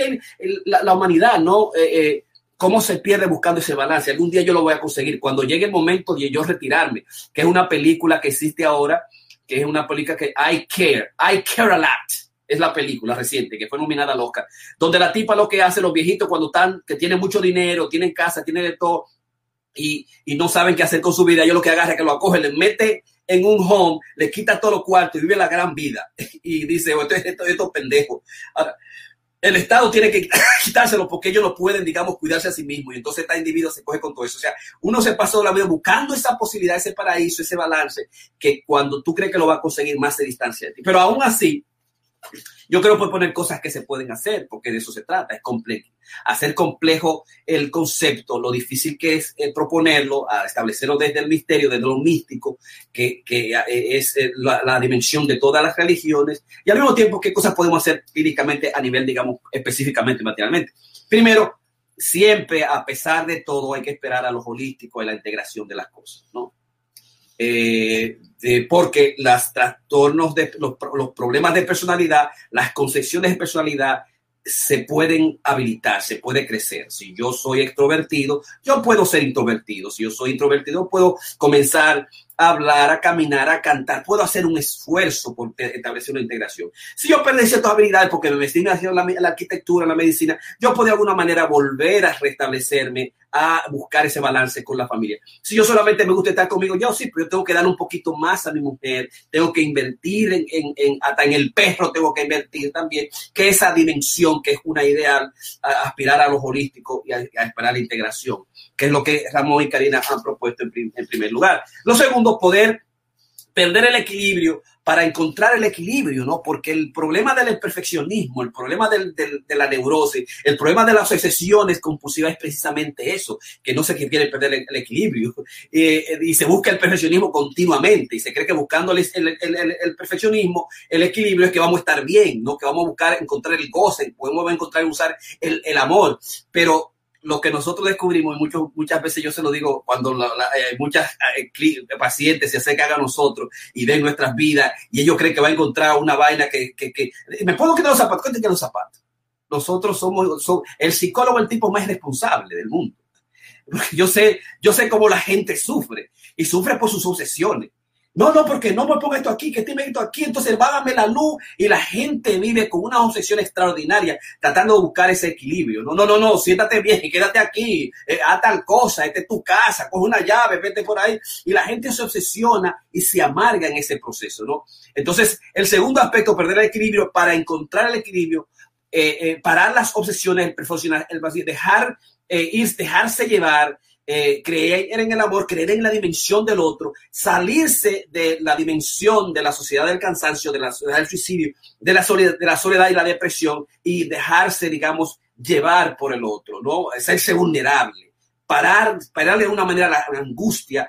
Speaker 1: la, la, humanidad, ¿no? Eh, eh, cómo se pierde buscando ese balance. Algún día yo lo voy a conseguir. Cuando llegue el momento de yo retirarme, que es una película que existe ahora, que es una película que I Care, I Care a Lot. Es la película reciente que fue nominada al Oscar, donde la tipa lo que hace, los viejitos cuando están, que tienen mucho dinero, tienen casa, tienen de todo, y, y no saben qué hacer con su vida, yo lo que agarra es que lo acoge, le mete en un home, le quita todos los cuartos y vive la gran vida. Y dice, esto, esto, esto pendejo. Ahora, el Estado tiene que quitárselo porque ellos no pueden, digamos, cuidarse a sí mismos. Y entonces este individuo se coge con todo eso. O sea, uno se pasa la vida buscando esa posibilidad, ese paraíso, ese balance, que cuando tú crees que lo va a conseguir, más se distancia de ti. Pero aún así, yo creo que poner cosas que se pueden hacer, porque de eso se trata, es complejo. Hacer complejo el concepto, lo difícil que es eh, proponerlo, a establecerlo desde el misterio, desde lo místico, que, que eh, es eh, la, dimensión de todas las religiones, y al mismo tiempo qué cosas podemos hacer clínicamente a nivel, digamos, específicamente materialmente. Primero, siempre, a pesar de todo, hay que esperar a los holísticos y la integración de las cosas, ¿no? Eh, porque los trastornos, de, los, los, problemas de personalidad, las concepciones de personalidad se pueden habilitar, se puede crecer. Si yo soy extrovertido, yo puedo ser introvertido. Si yo soy introvertido, puedo comenzar a hablar, a caminar, a cantar. Puedo hacer un esfuerzo por establecer una integración. Si yo perdí ciertas habilidades porque me metí haciendo la, la arquitectura, la medicina, yo puedo de alguna manera volver a restablecerme, a buscar ese balance con la familia. Si yo solamente me gusta estar conmigo, yo sí, pero yo tengo que dar un poquito más a mi mujer, tengo que invertir en, en, en, en el perro tengo que invertir también, que esa dimensión que es una ideal, aspirar a lo holístico y a, a esperar la integración, que es lo que Ramón y Karina han propuesto en, en primer lugar. Lo segundo, poder perder el equilibrio para encontrar el equilibrio, ¿no? Porque el problema del perfeccionismo, el problema del, de la neurosis, el problema de las obsesiones compulsivas es precisamente eso, que no se quiere perder el, equilibrio eh, y se busca el perfeccionismo continuamente y se cree que buscando el, el, el, perfeccionismo, el equilibrio es que vamos a estar bien, ¿no? Que vamos a buscar encontrar el goce, podemos encontrar y usar el amor, pero lo que nosotros descubrimos, y mucho, muchas veces yo se lo digo cuando la, la, eh, muchas eh, pacientes se acercan a nosotros y ven nuestras vidas y ellos creen que va a encontrar una vaina que, que, que me puedo quitar los zapatos, ¿qué los zapatos? Nosotros somos, somos el psicólogo, el tipo más responsable del mundo. Yo sé, yo sé cómo la gente sufre y sufre por sus obsesiones. No, no, porque no me ponga esto aquí, que tiene esto aquí, entonces bájame la luz y la gente vive con una obsesión extraordinaria tratando de buscar ese equilibrio. No, no, no, no, siéntate bien y quédate aquí, eh, haz tal cosa, esta es tu casa, coge una llave, vete por ahí y la gente se obsesiona y se amarga en ese proceso, ¿no? Entonces, el segundo aspecto, perder el equilibrio para encontrar el equilibrio, eh, eh, parar las obsesiones, el el dejar ir, dejarse llevar, eh, creer en el amor, creer en la dimensión del otro, salirse de la dimensión de la sociedad del cansancio, de la sociedad del suicidio, de la soledad, de la soledad y la depresión y dejarse, digamos, llevar por el otro, ¿no? Serse vulnerable parar, pararle de una manera la, angustia,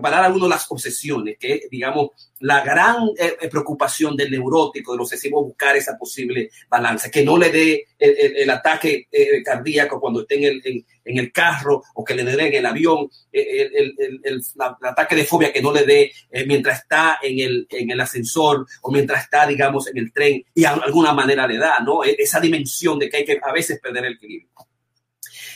Speaker 1: parar a uno las obsesiones, que es, digamos, la gran eh, preocupación del neurótico, del obsesivo, buscar esa posible balanza, que no le dé el, el, el ataque eh, cardíaco cuando esté en el, en, el carro o que le dé en el avión, el, el la, ataque de fobia que no le dé eh, mientras está en el, en el ascensor o mientras está, digamos, en el tren y de alguna manera le da, ¿no? E, esa dimensión de que hay que a veces perder el equilibrio.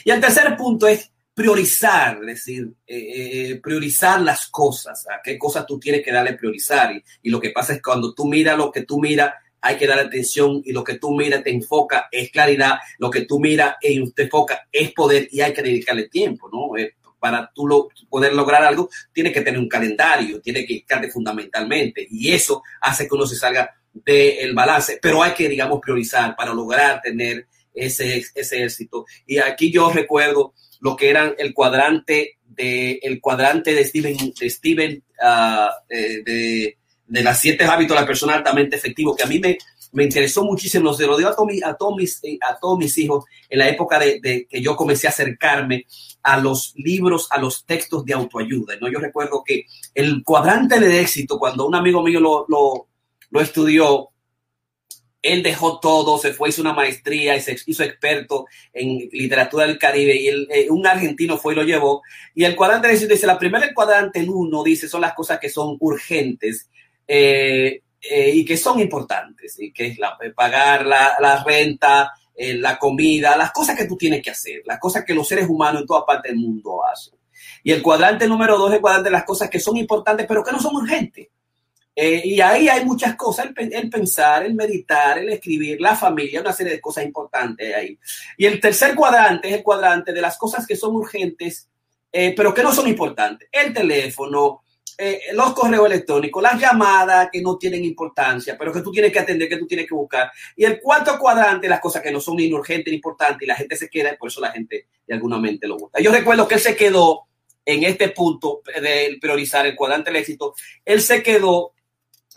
Speaker 1: Y el tercer punto es priorizar, es decir, eh, eh, priorizar las cosas, a qué cosas tú tienes que darle priorizar. Y, lo que pasa es cuando tú miras lo que tú miras, hay que darle atención y lo que tú miras te enfoca es claridad, lo que tú miras te enfoca es poder y hay que dedicarle tiempo, ¿no? Eh, para tú lo, poder lograr algo, tienes que tener un calendario, tienes que dedicarte fundamentalmente y eso hace que uno se salga del balance, pero hay que, digamos, priorizar para lograr tener ese, ese éxito. Y aquí yo recuerdo lo que eran el cuadrante de, el cuadrante de Steven, de, Steven, uh, de, de, las siete hábitos la persona altamente efectivo, que a mí me, me interesó muchísimo, se lo dio a, todo, a, todos mis, a todos mis hijos en la época de, de, que yo comencé a acercarme a los libros, a los textos de autoayuda. ¿no? Yo recuerdo que el cuadrante de éxito, cuando un amigo mío lo, lo, lo estudió, él dejó todo, se fue, hizo una maestría y se hizo experto en literatura del Caribe y él, eh, un argentino fue y lo llevó. Y el cuadrante dice, la primera el cuadrante, el uno, dice, son las cosas que son urgentes. Eh, eh, y que son importantes, y que es la, pagar la, la renta, la comida, las cosas que tú tienes que hacer, las cosas que los seres humanos en toda parte del mundo hacen. Y el cuadrante número dos es el cuadrante de las cosas que son importantes, pero que no son urgentes. Eh, y ahí hay muchas cosas, el, pensar, el meditar, el escribir, la familia, una serie de cosas importantes ahí. Y el tercer cuadrante es el cuadrante de las cosas que son urgentes, eh, pero que no son importantes. El teléfono, eh, los correos electrónicos, las llamadas que no tienen importancia, pero que tú tienes que atender, que tú tienes que buscar. Y el cuarto cuadrante, las cosas que no son ni urgentes ni importantes, y la gente se queda, y por eso la gente de alguna mente lo gusta. Yo recuerdo que él se quedó en este punto de priorizar el cuadrante del éxito, él se quedó,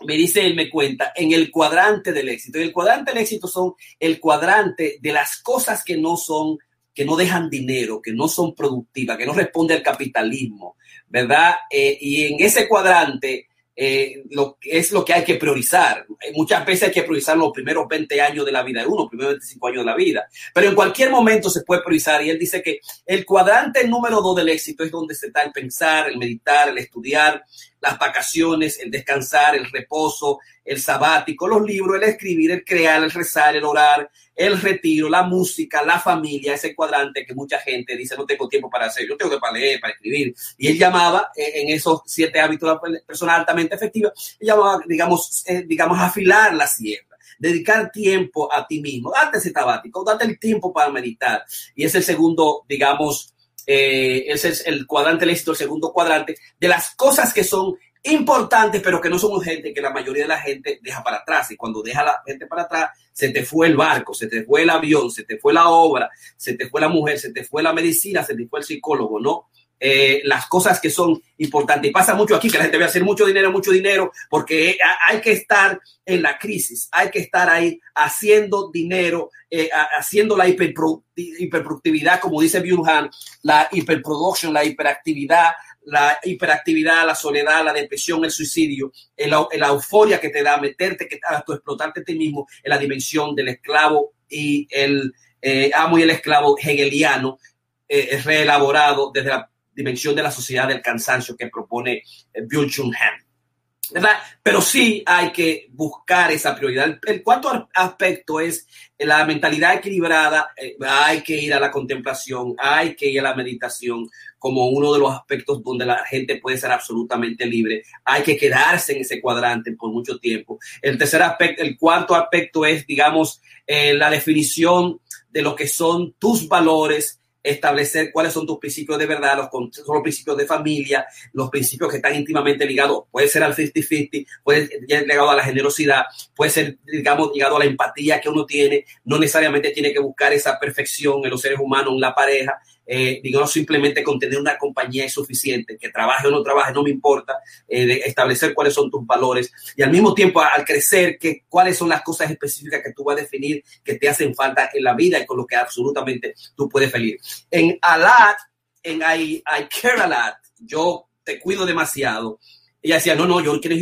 Speaker 1: me dice él, me cuenta, en el cuadrante del éxito. Y el cuadrante del éxito son el cuadrante de las cosas que no son que no dejan dinero, que no son productivas, que no responden al capitalismo, ¿verdad? Eh, y en ese cuadrante eh, lo, es lo que hay que priorizar. Muchas veces hay que priorizar los primeros 20 años de la vida de uno, los primeros 25 años de la vida, pero en cualquier momento se puede priorizar y él dice que el cuadrante número dos del éxito es donde se está el pensar, el meditar, el estudiar, las vacaciones, el descansar, el reposo, el sabático, los libros, el escribir, el crear, el rezar, el orar, el retiro, la música, la familia, ese cuadrante que mucha gente tiene no tengo tiempo para hacer, yo tengo que para leer, para escribir. Y él llamaba eh, en esos siete hábitos de la persona altamente efectiva, él llamaba, digamos, eh, digamos, afilar la sierra dedicar tiempo a ti mismo, date ese sabático, date el tiempo para meditar. Y es el segundo, digamos, eh, ese es el cuadrante del éxito, el segundo cuadrante, de las cosas que son importantes, pero que no son urgentes, que la mayoría de la gente deja para atrás. Y cuando deja la gente para atrás, se te fue el barco, se te fue el avión, se te fue la obra, se te fue la mujer, se te fue la medicina, se te fue el psicólogo, ¿no? Eh, las cosas que son importantes. Y pasa mucho aquí que la gente ve hacer mucho dinero, mucho dinero, porque hay que estar en la crisis, hay que estar ahí haciendo dinero, eh, haciendo la hiperproductividad, como dice Byung la hiperproduction, la hiperactividad, la hiperactividad, la soledad, la depresión, el suicidio, la euforia que te da meterte, que a tu explotarte a ti mismo en la dimensión del esclavo y el eh, amo y el esclavo hegeliano, eh, reelaborado desde la dimensión de la sociedad del cansancio que propone eh, Byung-Chun Han. ¿verdad? Pero sí hay que buscar esa prioridad. El cuarto aspecto es la mentalidad equilibrada. Eh, hay que ir a la contemplación, hay que ir a la meditación como uno de los aspectos donde la gente puede ser absolutamente libre. Hay que quedarse en ese cuadrante por mucho tiempo. El tercer aspecto, el cuarto aspecto es, digamos, eh, la definición de lo que son tus valores, establecer cuáles son tus principios de verdad, los, son los principios de familia, los principios que están íntimamente ligados, puede ser al 50-50, puede ser ligado a la generosidad, puede ser, digamos, ligado a la empatía que uno tiene, no necesariamente tiene que buscar esa perfección en los seres humanos, en la pareja, eh, digamos, simplemente con tener una compañía es suficiente, que trabaje o no trabaje, no me importa, eh, de establecer cuáles son tus valores. Y al mismo tiempo al crecer, que, cuáles son las cosas específicas que tú vas a definir que te hacen falta en la vida y con lo que absolutamente tú puedes feliz. En Alat, en I, I Care a Lot, yo te cuido demasiado ella decía, no, no, yo quiero,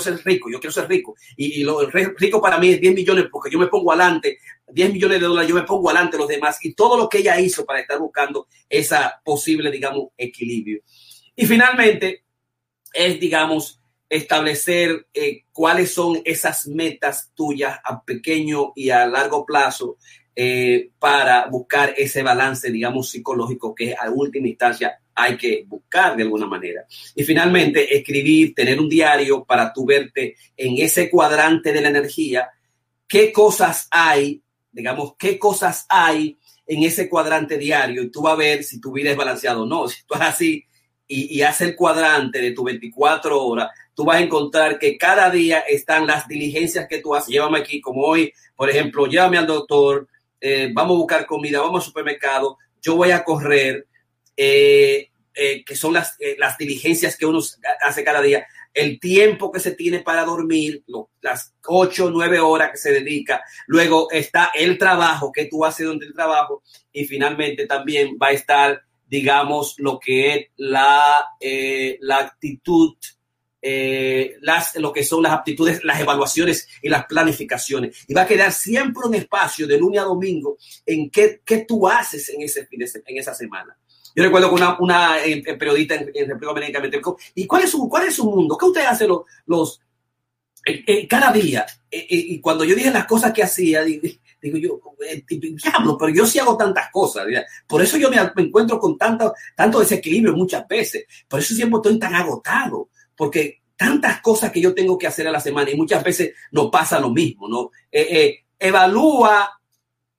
Speaker 1: ser rico, yo quiero ser rico. Y, lo rico para mí es 10 millones porque yo me pongo adelante, 10 millones de dólares, yo me pongo adelante los demás. Y todo lo que ella hizo para estar buscando esa posible, digamos, equilibrio. Y finalmente es, digamos, establecer eh, cuáles son esas metas tuyas a pequeño y a largo plazo eh, para buscar ese balance, digamos, psicológico que a última instancia hay que buscar de alguna manera. Y finalmente, escribir, tener un diario para tú verte en ese cuadrante de la energía, qué cosas hay, digamos, qué cosas hay en ese cuadrante diario y tú vas a ver si tu vida es balanceada o no. Si tú así y, y haces el cuadrante de tu 24 horas, tú vas a encontrar que cada día están las diligencias que tú haces. Llévame aquí, como hoy, por ejemplo, llévame al doctor, eh, vamos a buscar comida, vamos al supermercado, yo voy a correr, eh, eh, que son las, eh, las diligencias que uno hace cada día, el tiempo que se tiene para dormir, las ocho, nueve horas que se dedica, luego está el trabajo que tú haces durante el trabajo y finalmente también va a estar, digamos, lo que es la, eh, la actitud las, lo que son las aptitudes, las evaluaciones y las planificaciones. Y va a quedar siempre un espacio de lunes a domingo en qué, qué tú haces en, ese, en esa semana. Yo recuerdo que una, una eh, periodista en, en República Dominicana me dijo, ¿y cuál es su, cuál es su mundo? ¿Qué usted hace los, los eh, eh, cada día? Eh, y cuando yo dije las cosas que hacía, digo, yo, diablo, pero yo sí hago tantas cosas. Por eso yo me, encuentro con tanto, tanto desequilibrio muchas veces. Por eso siempre estoy tan agotado porque tantas cosas que yo tengo que hacer a la semana y muchas veces nos pasa lo mismo, ¿no? Eh, eh, evalúa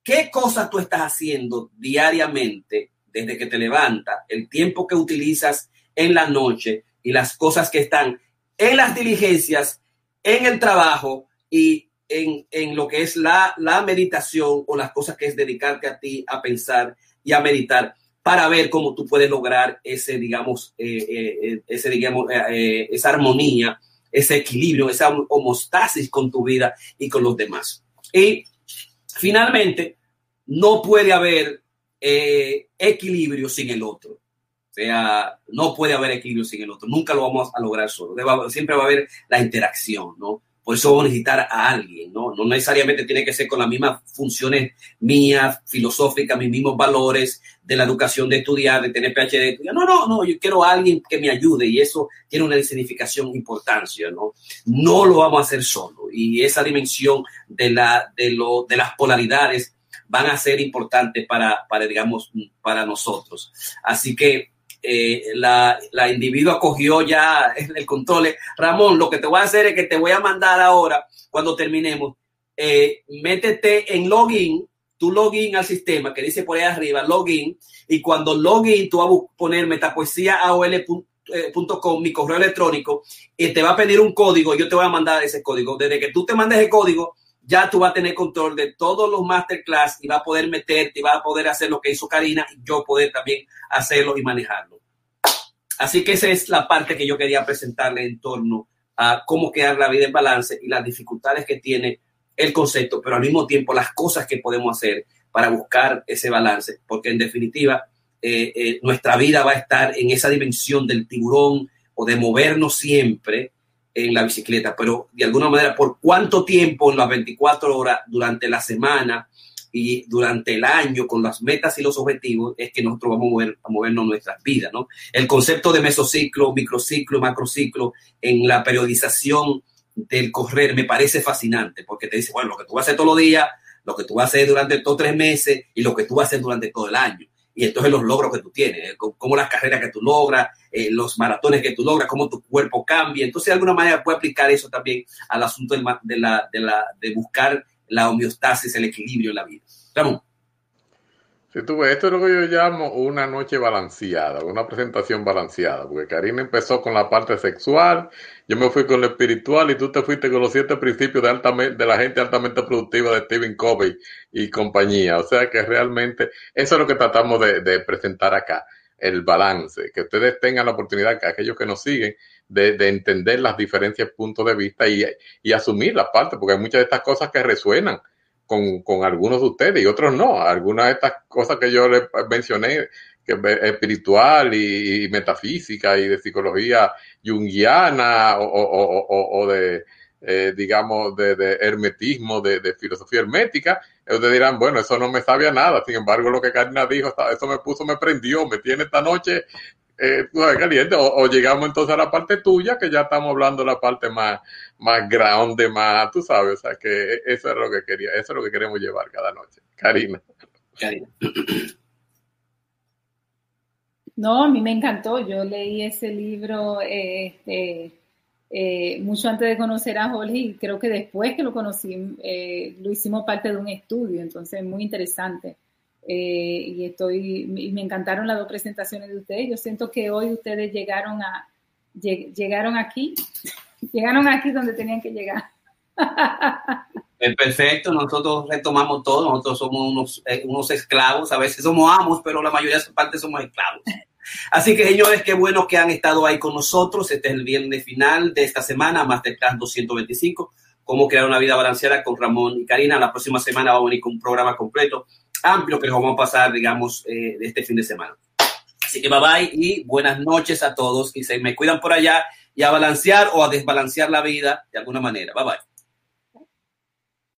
Speaker 1: qué cosas tú estás haciendo diariamente desde que te levantas, el tiempo que utilizas en la noche y las cosas que están en las diligencias, en el trabajo y en, en lo que es la, la meditación o las cosas que es dedicarte a ti a pensar y a meditar para ver cómo tú puedes lograr ese, digamos, eh, eh, ese, digamos, eh, esa armonía, ese equilibrio, esa homostasis con tu vida y con los demás. Y finalmente, no puede haber equilibrio sin el otro. O sea, no puede haber equilibrio sin el otro. Nunca lo vamos a lograr solo. Siempre va a haber la interacción, ¿no? Por eso vamos a necesitar a alguien, ¿no? No necesariamente tiene que ser con las mismas funciones mías, filosóficas, mis mismos valores de la educación, de estudiar, de tener PhD, de. No, no, no, yo quiero a alguien que me ayude y eso tiene una significación, importancia, ¿no? No lo vamos a hacer solo y esa dimensión de, la, de, lo, de las polaridades van a ser importantes para, para, digamos, para nosotros. Así que eh, la, la individuo acogió ya el control. Ramón, lo que te voy a hacer es que te voy a mandar ahora, cuando terminemos, eh, métete en login, tu login al sistema que dice por ahí arriba, login, y cuando login tú vas a poner metapoesíaaol.com, mi correo electrónico, y te va a pedir un código, yo te voy a mandar ese código. Desde que tú te mandes el código, ya tú vas a tener control de todos los masterclass y vas a poder meterte y vas a poder hacer lo que hizo Karina y yo poder también hacerlo y manejarlo. Así que esa es la parte que yo quería presentarle en torno a cómo quedar la vida en balance y las dificultades que tiene el concepto, pero al mismo tiempo las cosas que podemos hacer para buscar ese balance, porque en definitiva eh, eh, nuestra vida va a estar en esa dimensión del tiburón o de movernos siempre en la bicicleta, pero de alguna manera, ¿por cuánto tiempo en las 24 horas durante la semana y durante el año con las metas y los objetivos es que nosotros vamos a, mover, a movernos nuestras vidas, ¿no? El concepto de mesociclo, microciclo, macrociclo en la periodización del correr me parece fascinante porque te dice, bueno, lo que tú vas a hacer todos los días, lo que tú vas a hacer durante todos tres meses y lo que tú vas a hacer durante todo el año y entonces los logros que tú tienes, eh, como las carreras que tú logras, eh, los maratones que tú logras, cómo tu cuerpo cambia. Entonces, de alguna manera puede aplicar eso también al asunto de, la, de, la, de buscar la homeostasis, el equilibrio en la vida.
Speaker 2: Si tú ves, esto es lo que yo llamo una noche balanceada, una presentación balanceada, porque Karina empezó con la parte sexual, yo me fui con lo espiritual y tú te fuiste con los siete principios de, altamente, de la gente altamente productiva de Stephen Covey y compañía. O sea que realmente eso es lo que tratamos de, de presentar acá, el balance, que ustedes tengan la oportunidad, que aquellos que nos siguen, de, de entender las diferencias puntos de vista y, y asumir la parte, porque hay muchas de estas cosas que resuenan con, algunos de ustedes y otros no. Algunas de estas cosas que yo les mencioné, que es espiritual y, metafísica y de psicología junguiana o, o, o, o de, eh, digamos, de, hermetismo, de, filosofía hermética, ustedes dirán, bueno, eso no me sabía nada. Sin embargo, lo que Karina dijo, eso me puso, me prendió, me tiene esta noche eh, caliente, o, o, llegamos entonces a la parte tuya, que ya estamos hablando de la parte más, más grande, más, tú sabes, o sea que eso es lo que quería, eso es lo que queremos llevar cada noche. Karina.
Speaker 1: Karina.
Speaker 3: No, a mí me encantó. Yo leí ese libro este, eh, mucho antes de conocer a Jorge y creo que después que lo conocí eh, lo hicimos parte de un estudio, entonces muy interesante. eh, y estoy, y me encantaron las dos presentaciones de ustedes. Yo siento que hoy ustedes llegaron a, llegaron aquí, llegaron aquí donde tenían que llegar.
Speaker 1: Perfecto, nosotros retomamos todo, nosotros somos unos, eh, unos esclavos, a veces somos amos, pero la mayoría de su parte somos esclavos. Así que señores, qué bueno que han estado ahí con nosotros. Este es el viernes final de esta semana, Masterclass 225, cómo crear una vida balanceada con Ramón y Karina. La próxima semana vamos a venir con un programa completo, amplio, que vamos a pasar, digamos, eh, este fin de semana. Así que bye bye y buenas noches a todos y se me cuidan por allá y a balancear o a desbalancear la vida de alguna manera. Bye bye.